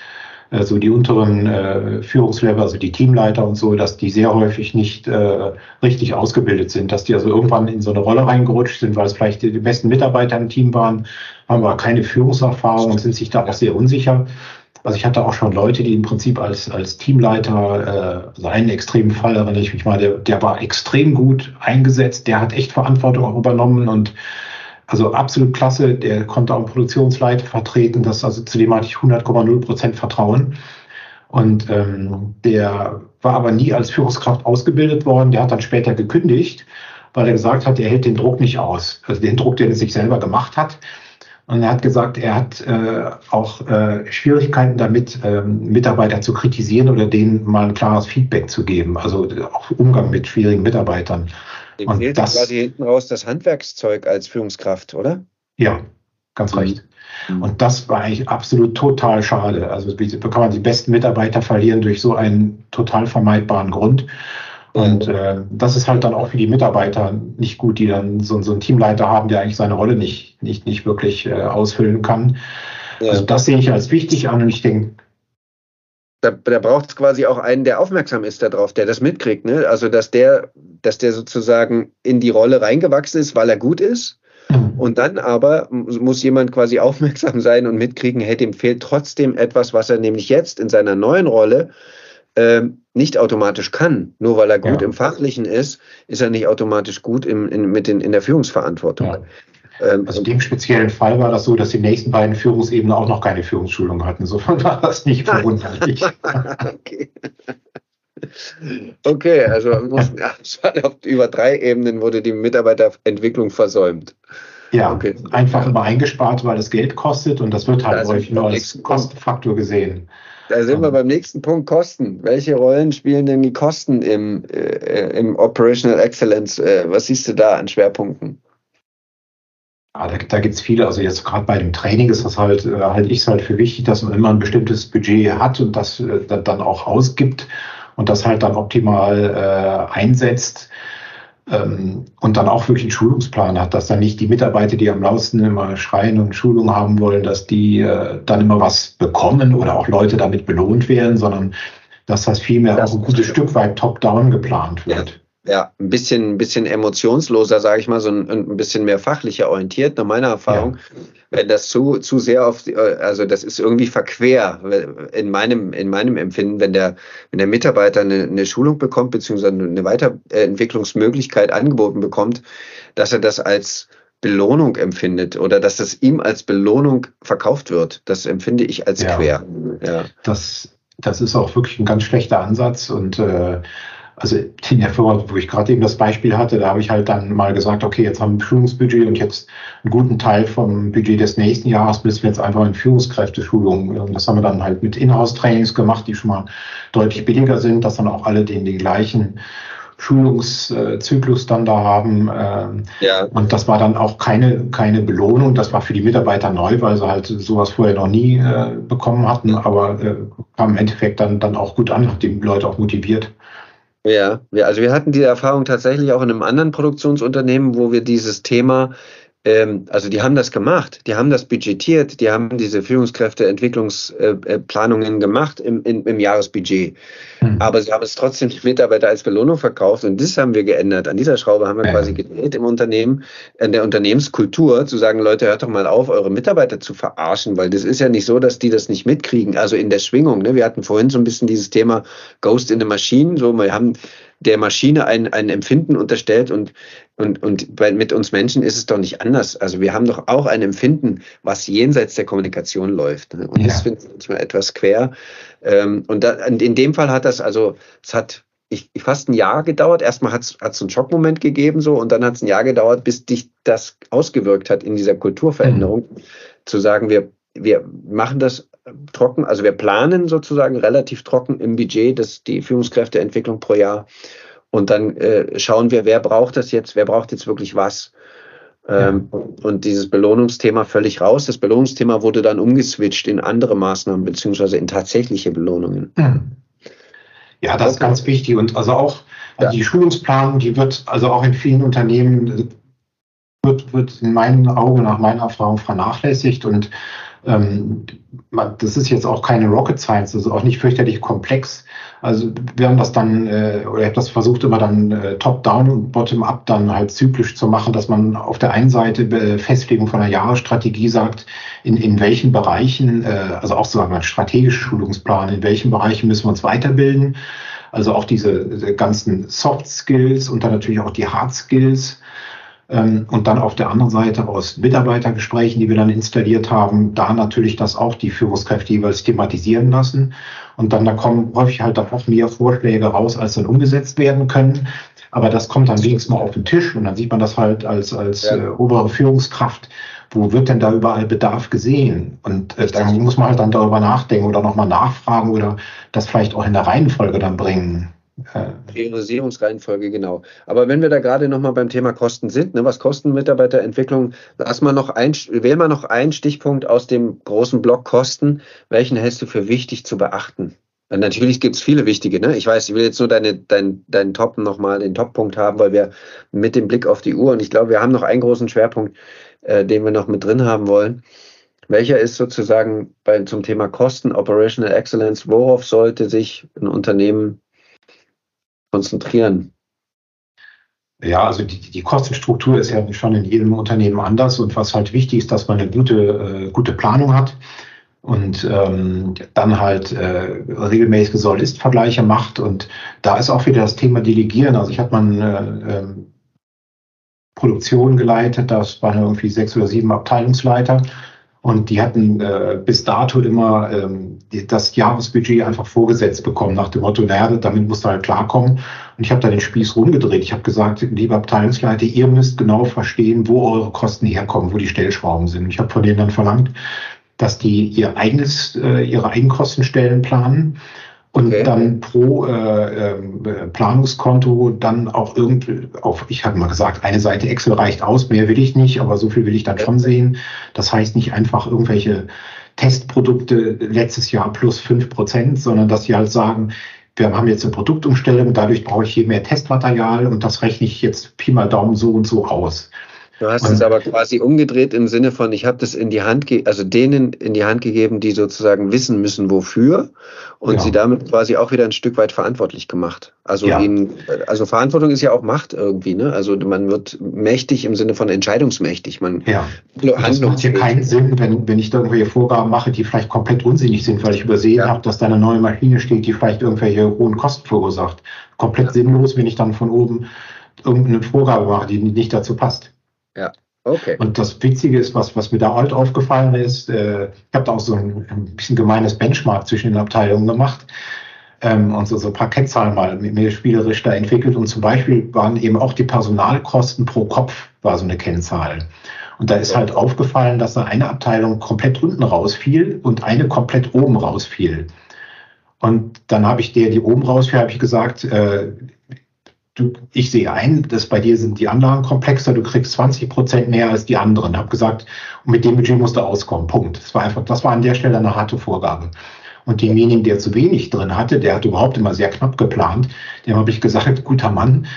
äh, so die unteren äh, Führungslevel, also die Teamleiter und so, dass die sehr häufig nicht äh, richtig ausgebildet sind, dass die also irgendwann in so eine Rolle reingerutscht sind, weil es vielleicht die, die besten Mitarbeiter im Team waren, haben aber keine Führungserfahrung und sind sich da auch sehr unsicher. Also ich hatte auch schon Leute, die im Prinzip als, als Teamleiter, äh, also einen extremen Fall erinnere ich mich mal, der, der war extrem gut eingesetzt, der hat echt Verantwortung auch übernommen und also absolut klasse, der konnte auch Produktionsleiter vertreten, das also zudem hatte ich 100,0 Prozent Vertrauen. Und ähm, der war aber nie als Führungskraft ausgebildet worden. Der hat dann später gekündigt, weil er gesagt hat, er hält den Druck nicht aus. Also den Druck, den er sich selber gemacht hat. Und er hat gesagt, er hat äh, auch äh, Schwierigkeiten damit, ähm, Mitarbeiter zu kritisieren oder denen mal ein klares Feedback zu geben. Also auch Umgang mit schwierigen Mitarbeitern. Dem und fehlt das, quasi hinten raus das Handwerkszeug als Führungskraft, oder? Ja, ganz mhm. recht. Und das war eigentlich absolut total schade. Also wie kann man die besten Mitarbeiter verlieren durch so einen total vermeidbaren Grund? Und äh, das ist halt dann auch für die Mitarbeiter nicht gut, die dann so, so einen Teamleiter haben, der eigentlich seine Rolle nicht, nicht, nicht wirklich äh, ausfüllen kann. Ja. Also das sehe ich als wichtig an und ich denke, da, da braucht es quasi auch einen, der aufmerksam ist darauf, der das mitkriegt. Ne? Also, dass der, dass der sozusagen in die Rolle reingewachsen ist, weil er gut ist. Mhm. Und dann aber muss jemand quasi aufmerksam sein und mitkriegen, hey, dem fehlt trotzdem etwas, was er nämlich jetzt in seiner neuen Rolle nicht automatisch kann. Nur weil er gut ja. im Fachlichen ist, ist er nicht automatisch gut im, in, mit den, in der Führungsverantwortung. Ja. Ähm, also in dem speziellen Fall war das so, dass die nächsten beiden Führungsebenen auch noch keine Führungsschulung hatten. Insofern war das nicht verwunderlich. okay. okay, also auf über drei Ebenen wurde die Mitarbeiterentwicklung versäumt. Ja, okay. einfach immer eingespart, weil es Geld kostet und das wird halt häufig nur als Kostenfaktor gesehen. Da sind wir beim nächsten Punkt, Kosten. Welche Rollen spielen denn die Kosten im, äh, im Operational Excellence? Äh, was siehst du da an Schwerpunkten? Ja, da, da gibt es viele. Also jetzt gerade bei dem Training ist das halt, äh, halte ich es halt für wichtig, dass man immer ein bestimmtes Budget hat und das äh, dann auch ausgibt und das halt dann optimal äh, einsetzt und dann auch wirklich einen Schulungsplan hat, dass dann nicht die Mitarbeiter, die am lautesten immer schreien und Schulung haben wollen, dass die äh, dann immer was bekommen oder auch Leute damit belohnt werden, sondern dass das vielmehr das auch ein gutes Stück weit top-down geplant wird. Ja. Ein bisschen, ein bisschen emotionsloser, sage ich mal, so ein, ein, bisschen mehr fachlicher orientiert, nach meiner Erfahrung. Ja. Wenn das zu, zu sehr auf, die, also das ist irgendwie verquer in meinem, in meinem Empfinden, wenn der, wenn der Mitarbeiter eine, eine Schulung bekommt, beziehungsweise eine Weiterentwicklungsmöglichkeit angeboten bekommt, dass er das als Belohnung empfindet oder dass das ihm als Belohnung verkauft wird. Das empfinde ich als ja. quer. Ja. Das, das ist auch wirklich ein ganz schlechter Ansatz und äh, also in der Firma, wo ich gerade eben das Beispiel hatte, da habe ich halt dann mal gesagt, okay, jetzt haben wir ein Schulungsbudget und jetzt einen guten Teil vom Budget des nächsten Jahres müssen wir jetzt einfach in Führungskräfteschulungen. Das haben wir dann halt mit Inhouse-Trainings gemacht, die schon mal deutlich billiger sind, dass dann auch alle den, den gleichen Schulungszyklus dann da haben. Ähm, ja. Und das war dann auch keine, keine Belohnung. Das war für die Mitarbeiter neu, weil sie halt sowas vorher noch nie äh, bekommen hatten, aber äh, kam im Endeffekt dann, dann auch gut an, hat die Leute auch motiviert. Ja, wir, also wir hatten die Erfahrung tatsächlich auch in einem anderen Produktionsunternehmen, wo wir dieses Thema also die haben das gemacht, die haben das budgetiert, die haben diese Führungskräfteentwicklungsplanungen gemacht im, im, im Jahresbudget. Mhm. Aber sie haben es trotzdem die Mitarbeiter als Belohnung verkauft und das haben wir geändert. An dieser Schraube haben wir ja. quasi gedreht im Unternehmen, in der Unternehmenskultur, zu sagen, Leute, hört doch mal auf, eure Mitarbeiter zu verarschen, weil das ist ja nicht so, dass die das nicht mitkriegen. Also in der Schwingung. Ne? Wir hatten vorhin so ein bisschen dieses Thema Ghost in the Machine. So, wir haben der Maschine ein, ein Empfinden unterstellt und, und, und bei, mit uns Menschen ist es doch nicht anders. Also wir haben doch auch ein Empfinden, was jenseits der Kommunikation läuft. Ne? Und ja. das finde ich manchmal etwas quer. Ähm, und da, in dem Fall hat das also, es hat ich, fast ein Jahr gedauert. Erstmal hat es einen Schockmoment gegeben so und dann hat es ein Jahr gedauert, bis dich das ausgewirkt hat in dieser Kulturveränderung. Mhm. Zu sagen, wir, wir machen das trocken, also wir planen sozusagen relativ trocken im Budget das, die Führungskräfteentwicklung pro Jahr. Und dann äh, schauen wir, wer braucht das jetzt, wer braucht jetzt wirklich was. Ähm, ja. Und dieses Belohnungsthema völlig raus. Das Belohnungsthema wurde dann umgeswitcht in andere Maßnahmen beziehungsweise in tatsächliche Belohnungen. Hm. Ja, das ist ganz wichtig. Und also auch also die Schulungsplanung, die wird also auch in vielen Unternehmen wird, wird in meinen Augen, nach meiner Erfahrung vernachlässigt. Und ähm, das ist jetzt auch keine Rocket Science, das ist auch nicht fürchterlich komplex. Also wir haben das dann, äh, oder ich habe das versucht, immer dann äh, top-down und bottom-up dann halt zyklisch zu machen, dass man auf der einen Seite äh, Festlegung von einer Jahresstrategie sagt, in, in welchen Bereichen, also auch sozusagen ein strategischer Schulungsplan, in welchen Bereichen müssen wir uns weiterbilden. Also auch diese, ganzen Soft Skills und dann natürlich auch die Hard Skills und dann auf der anderen Seite aus Mitarbeitergesprächen, die wir dann installiert haben, da natürlich das auch die Führungskräfte jeweils thematisieren lassen. Und dann da kommen häufig halt auch mehr Vorschläge raus, als dann umgesetzt werden können. Aber das kommt dann wenigstens mal auf den Tisch und dann sieht man das halt als, als ja. äh, obere Führungskraft. Wo wird denn da überall Bedarf gesehen? Und äh, dann muss man halt dann darüber nachdenken oder nochmal nachfragen oder das vielleicht auch in der Reihenfolge dann bringen. Priorisierungsreihenfolge, genau. Aber wenn wir da gerade nochmal beim Thema Kosten sind, ne, was kosten Mitarbeiterentwicklung, lass mal noch ein, wähl mal noch einen Stichpunkt aus dem großen Block Kosten. Welchen hältst du für wichtig zu beachten? Natürlich gibt es viele wichtige, ne? Ich weiß, ich will jetzt nur deine, dein, deinen Top nochmal, den Top-Punkt haben, weil wir mit dem Blick auf die Uhr und ich glaube, wir haben noch einen großen Schwerpunkt, äh, den wir noch mit drin haben wollen. Welcher ist sozusagen bei, zum Thema Kosten, Operational Excellence, worauf sollte sich ein Unternehmen konzentrieren? Ja, also die, die Kostenstruktur ist ja schon in jedem Unternehmen anders und was halt wichtig ist, dass man eine gute, äh, gute Planung hat und ähm, dann halt äh, regelmäßige Soll-Ist-Vergleiche macht und da ist auch wieder das Thema Delegieren. Also ich habe mal äh, äh, Produktion geleitet, das waren irgendwie sechs oder sieben Abteilungsleiter und die hatten äh, bis dato immer ähm, die, das Jahresbudget einfach vorgesetzt bekommen, nach dem Motto, naja, damit musst du halt klarkommen. Und ich habe da den Spieß rumgedreht. Ich habe gesagt, liebe Abteilungsleiter, ihr müsst genau verstehen, wo eure Kosten herkommen, wo die Stellschrauben sind. Ich habe von denen dann verlangt, dass die ihr eigenes, äh, ihre Eigenkostenstellen planen und okay. dann pro äh, äh, Planungskonto dann auch irgendwie auf, ich habe mal gesagt, eine Seite Excel reicht aus, mehr will ich nicht, aber so viel will ich dann schon sehen. Das heißt nicht einfach irgendwelche Testprodukte letztes Jahr plus fünf Prozent, sondern dass sie halt sagen, wir haben jetzt eine Produktumstellung, dadurch brauche ich hier mehr Testmaterial und das rechne ich jetzt Pi mal Daumen so und so aus. Du hast es aber quasi umgedreht im Sinne von, ich habe das in die Hand, also denen in die Hand gegeben, die sozusagen wissen müssen, wofür, und ja. sie damit quasi auch wieder ein Stück weit verantwortlich gemacht. Also ja. ihnen, also Verantwortung ist ja auch Macht irgendwie, ne? Also man wird mächtig im Sinne von entscheidungsmächtig. Man ja. Das macht hier keinen Sinn, wenn, wenn ich da irgendwelche Vorgaben mache, die vielleicht komplett unsinnig sind, weil ich übersehen ja. habe, dass da eine neue Maschine steht, die vielleicht irgendwelche hohen Kosten verursacht. Komplett sinnlos, wenn ich dann von oben irgendeine Vorgabe mache, die nicht dazu passt. Ja. Okay. Und das Witzige ist, was, was mir da halt aufgefallen ist, äh, ich habe da auch so ein, ein, bisschen gemeines Benchmark zwischen den Abteilungen gemacht ähm, und so, so ein paar Kennzahlen mal mit mir spielerisch da entwickelt. Und zum Beispiel waren eben auch die Personalkosten pro Kopf war so eine Kennzahl. Und da ist halt aufgefallen, dass da eine Abteilung komplett unten rausfiel und eine komplett oben rausfiel. Und dann habe ich der, die oben rausfiel, habe ich gesagt, äh, du, ich sehe ein, dass bei dir sind die Anlagen komplexer, du kriegst 20 Prozent mehr als die anderen. Habe gesagt, mit dem Budget musst du auskommen. Punkt. Das war einfach, das war an der Stelle eine harte Vorgabe. Und demjenigen, der zu wenig drin hatte, der hat überhaupt immer sehr knapp geplant, dem habe ich gesagt, guter Mann,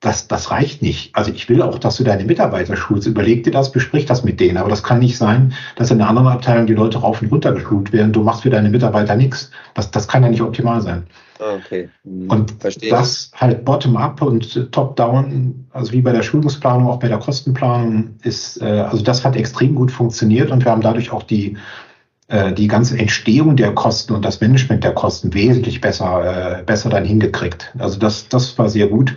das, das reicht nicht. Also ich will auch, dass du deine Mitarbeiter schulst. Überleg dir das, besprich das mit denen. Aber das kann nicht sein, dass in einer anderen Abteilung die Leute rauf und runter geschult werden. Du machst für deine Mitarbeiter nichts. Das, das kann ja nicht optimal sein. Ah, okay. Hm, und Verstehe. das halt bottom-up und top-down, also wie bei der Schulungsplanung, auch bei der Kostenplanung, ist, äh, also das hat extrem gut funktioniert und wir haben dadurch auch die, äh, die ganze Entstehung der Kosten und das Management der Kosten wesentlich besser, äh, besser dann hingekriegt. Also das, das war sehr gut.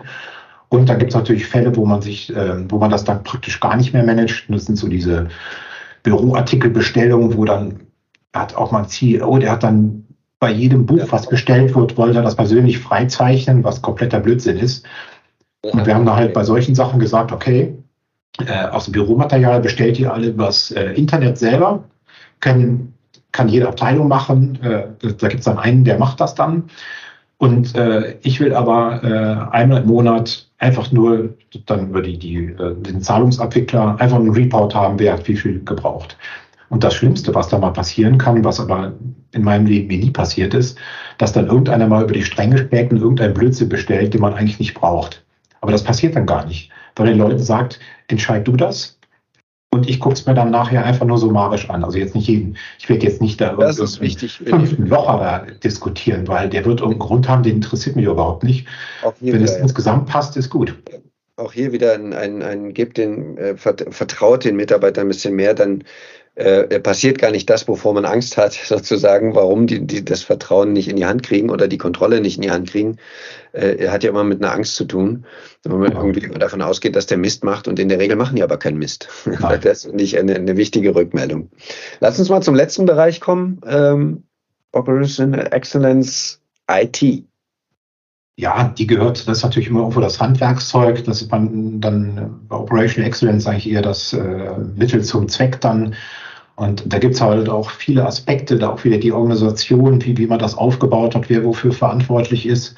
Und da gibt es natürlich Fälle, wo man sich, äh, wo man das dann praktisch gar nicht mehr managt. Das sind so diese Büroartikelbestellungen, wo dann hat auch mal ein CEO, der hat dann bei jedem Buch, was bestellt wird, wollte er das persönlich freizeichnen, was kompletter Blödsinn ist. Und wir haben da halt bei solchen Sachen gesagt, okay, äh, aus dem Büromaterial bestellt ihr alle übers äh, Internet selber, können, kann jede Abteilung machen. Äh, da gibt es dann einen, der macht das dann. Und äh, ich will aber äh, einmal im Monat einfach nur dann über die, die, äh, den Zahlungsabwickler einfach einen Report haben, wer hat wie viel gebraucht. Und das Schlimmste, was da mal passieren kann, was aber in meinem Leben mir nie passiert ist, dass dann irgendeiner mal über die Stränge schlägt und irgendein Blödsinn bestellt, den man eigentlich nicht braucht. Aber das passiert dann gar nicht, weil den Leuten sagt, entscheid du das. Und ich gucke es mir dann nachher einfach nur summarisch an. Also jetzt nicht jeden, ich werde jetzt nicht da das ist wichtig, fünften Locher da diskutieren, weil der wird irgendeinen Grund haben, den interessiert mich überhaupt nicht. Wenn es insgesamt passt, ist gut auch hier wieder ein, ein, ein gebt den, äh, vertraut den Mitarbeitern ein bisschen mehr, dann äh, passiert gar nicht das, wovor man Angst hat, sozusagen, warum die, die das Vertrauen nicht in die Hand kriegen oder die Kontrolle nicht in die Hand kriegen, äh, hat ja immer mit einer Angst zu tun, wenn man irgendwie davon ausgeht, dass der Mist macht und in der Regel machen die aber keinen Mist. Nein. Das ist nicht eine, eine wichtige Rückmeldung. Lass uns mal zum letzten Bereich kommen. Ähm, Operational Excellence IT. Ja, die gehört, das ist natürlich immer irgendwo das Handwerkszeug, das ist man dann bei Operational Excellence eigentlich eher das äh, Mittel zum Zweck dann. Und da gibt es halt auch viele Aspekte, da auch wieder die Organisation, wie, wie man das aufgebaut hat, wer wofür verantwortlich ist.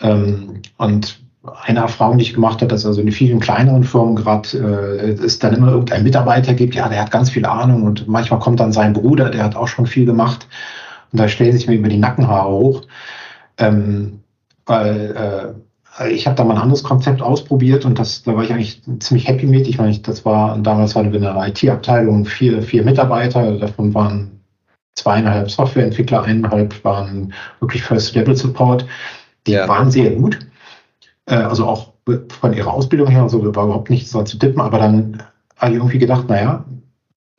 Ähm, und eine Erfahrung, die ich gemacht habe, dass also in vielen kleineren Firmen gerade äh, es dann immer irgendein Mitarbeiter gibt, ja, der hat ganz viel Ahnung und manchmal kommt dann sein Bruder, der hat auch schon viel gemacht und da stellen sich mir über die Nackenhaare hoch. Ähm, weil äh, ich habe da mal ein anderes Konzept ausprobiert und das, da war ich eigentlich ziemlich happy mit. Ich meine, das war damals hatten wir eine IT-Abteilung, vier, vier Mitarbeiter, davon waren zweieinhalb Softwareentwickler, eineinhalb waren wirklich First-Level-Support. Die ja. waren sehr gut. Äh, also auch von ihrer Ausbildung her, also war überhaupt nichts dran zu tippen, aber dann habe ich irgendwie gedacht, naja,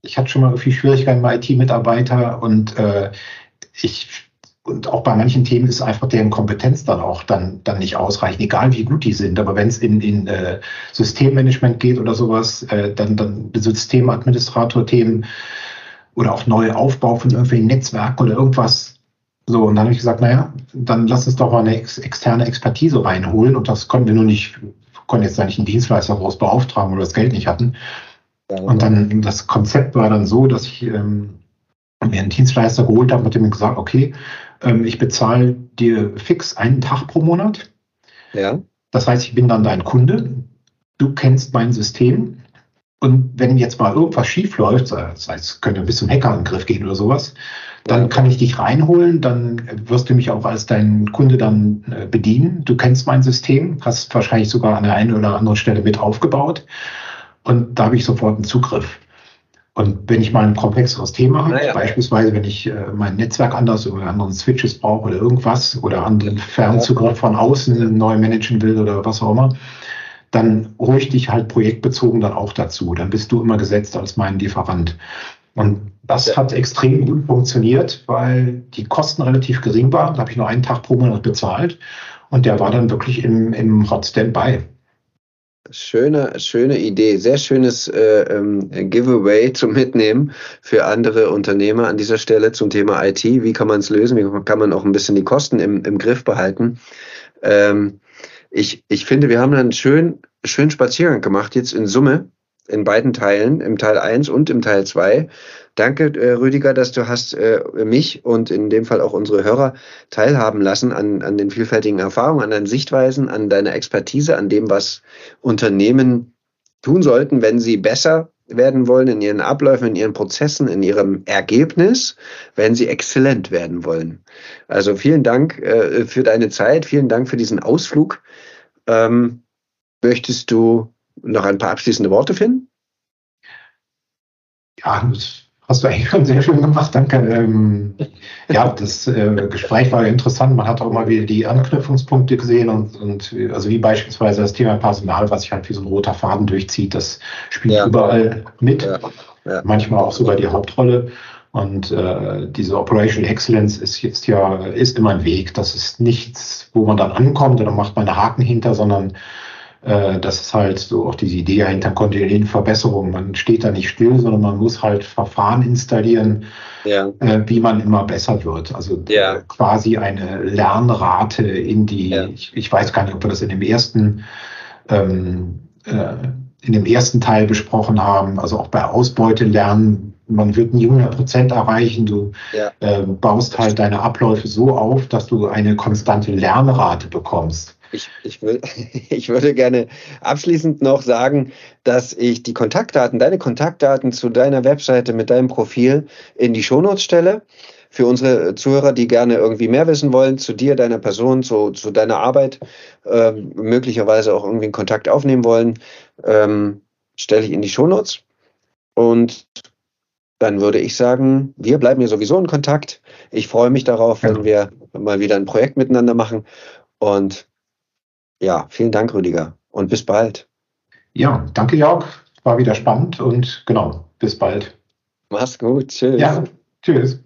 ich hatte schon mal viel Schwierigkeiten mit IT-Mitarbeiter und äh, ich und auch bei manchen Themen ist einfach deren Kompetenz dann auch dann, dann nicht ausreichend, egal wie gut die sind. Aber wenn es in, in äh, Systemmanagement geht oder sowas, äh, dann, dann Systemadministrator-Themen oder auch neue Aufbau von irgendwelchen Netzwerken oder irgendwas. So, und dann habe ich gesagt, naja, dann lass uns doch mal eine ex externe Expertise reinholen. Und das konnten wir nur nicht, konnten jetzt da nicht einen Dienstleister raus beauftragen oder das Geld nicht hatten. Und dann das Konzept war dann so, dass ich ähm, mir einen Dienstleister geholt habe, mit dem gesagt, okay, ähm, ich bezahle dir fix einen Tag pro Monat. Ja. Das heißt, ich bin dann dein Kunde. Du kennst mein System. Und wenn jetzt mal irgendwas schief läuft, das heißt, es könnte bis zum Hackerangriff gehen oder sowas, dann kann ich dich reinholen, dann wirst du mich auch als dein Kunde dann äh, bedienen. Du kennst mein System, hast wahrscheinlich sogar an der einen oder anderen Stelle mit aufgebaut. Und da habe ich sofort einen Zugriff. Und wenn ich mal ein komplexeres Thema habe, ja. beispielsweise wenn ich äh, mein Netzwerk anders oder anderen Switches brauche oder irgendwas oder anderen Fernzugriff von außen neu managen will oder was auch immer, dann hole ich dich halt projektbezogen dann auch dazu. Dann bist du immer gesetzt als mein Lieferant. Und das ja. hat extrem gut funktioniert, weil die Kosten relativ gering waren. Da habe ich nur einen Tag pro Monat bezahlt und der war dann wirklich im, im Hot Standby. Schöne, schöne Idee, sehr schönes äh, ähm, Giveaway zum Mitnehmen für andere Unternehmer an dieser Stelle zum Thema IT. Wie kann man es lösen? Wie kann man auch ein bisschen die Kosten im, im Griff behalten? Ähm, ich, ich finde, wir haben einen schönen, schönen Spaziergang gemacht, jetzt in Summe, in beiden Teilen, im Teil 1 und im Teil 2. Danke, äh, Rüdiger, dass du hast äh, mich und in dem Fall auch unsere Hörer teilhaben lassen an, an den vielfältigen Erfahrungen, an deinen Sichtweisen, an deiner Expertise, an dem, was Unternehmen tun sollten, wenn sie besser werden wollen in ihren Abläufen, in ihren Prozessen, in ihrem Ergebnis, wenn sie exzellent werden wollen. Also vielen Dank äh, für deine Zeit, vielen Dank für diesen Ausflug. Ähm, möchtest du noch ein paar abschließende Worte finden? Ja, das Hast du eigentlich schon sehr schön gemacht, danke. Ähm, ja, das äh, Gespräch war interessant. Man hat auch mal wieder die Anknüpfungspunkte gesehen und, und also wie beispielsweise das Thema Personal, was sich halt wie so ein roter Faden durchzieht, das spielt ja. überall mit. Ja. Ja. Manchmal auch sogar die Hauptrolle. Und äh, diese Operational Excellence ist jetzt ja, ist immer ein Weg. Das ist nichts, wo man dann ankommt und dann macht man einen Haken hinter, sondern das ist halt so auch diese Idee hinter kontinuierlichen Verbesserungen. Man steht da nicht still, sondern man muss halt Verfahren installieren, ja. äh, wie man immer besser wird. Also ja. quasi eine Lernrate in die, ja. ich, ich, weiß gar nicht, ob wir das in dem ersten ähm, äh, in dem ersten Teil besprochen haben, also auch bei Ausbeute lernen, man wird nie 100 Prozent erreichen. Du äh, baust halt deine Abläufe so auf, dass du eine konstante Lernrate bekommst. Ich, ich, will, ich würde gerne abschließend noch sagen, dass ich die Kontaktdaten, deine Kontaktdaten zu deiner Webseite mit deinem Profil in die Shownotes stelle. Für unsere Zuhörer, die gerne irgendwie mehr wissen wollen, zu dir, deiner Person, zu, zu deiner Arbeit, äh, möglicherweise auch irgendwie einen Kontakt aufnehmen wollen, ähm, stelle ich in die Shownotes. Und dann würde ich sagen, wir bleiben ja sowieso in Kontakt. Ich freue mich darauf, wenn wir mal wieder ein Projekt miteinander machen. Und ja, vielen Dank, Rüdiger. Und bis bald. Ja, danke, Jörg. War wieder spannend und genau, bis bald. Mach's gut. Tschüss. Ja, tschüss.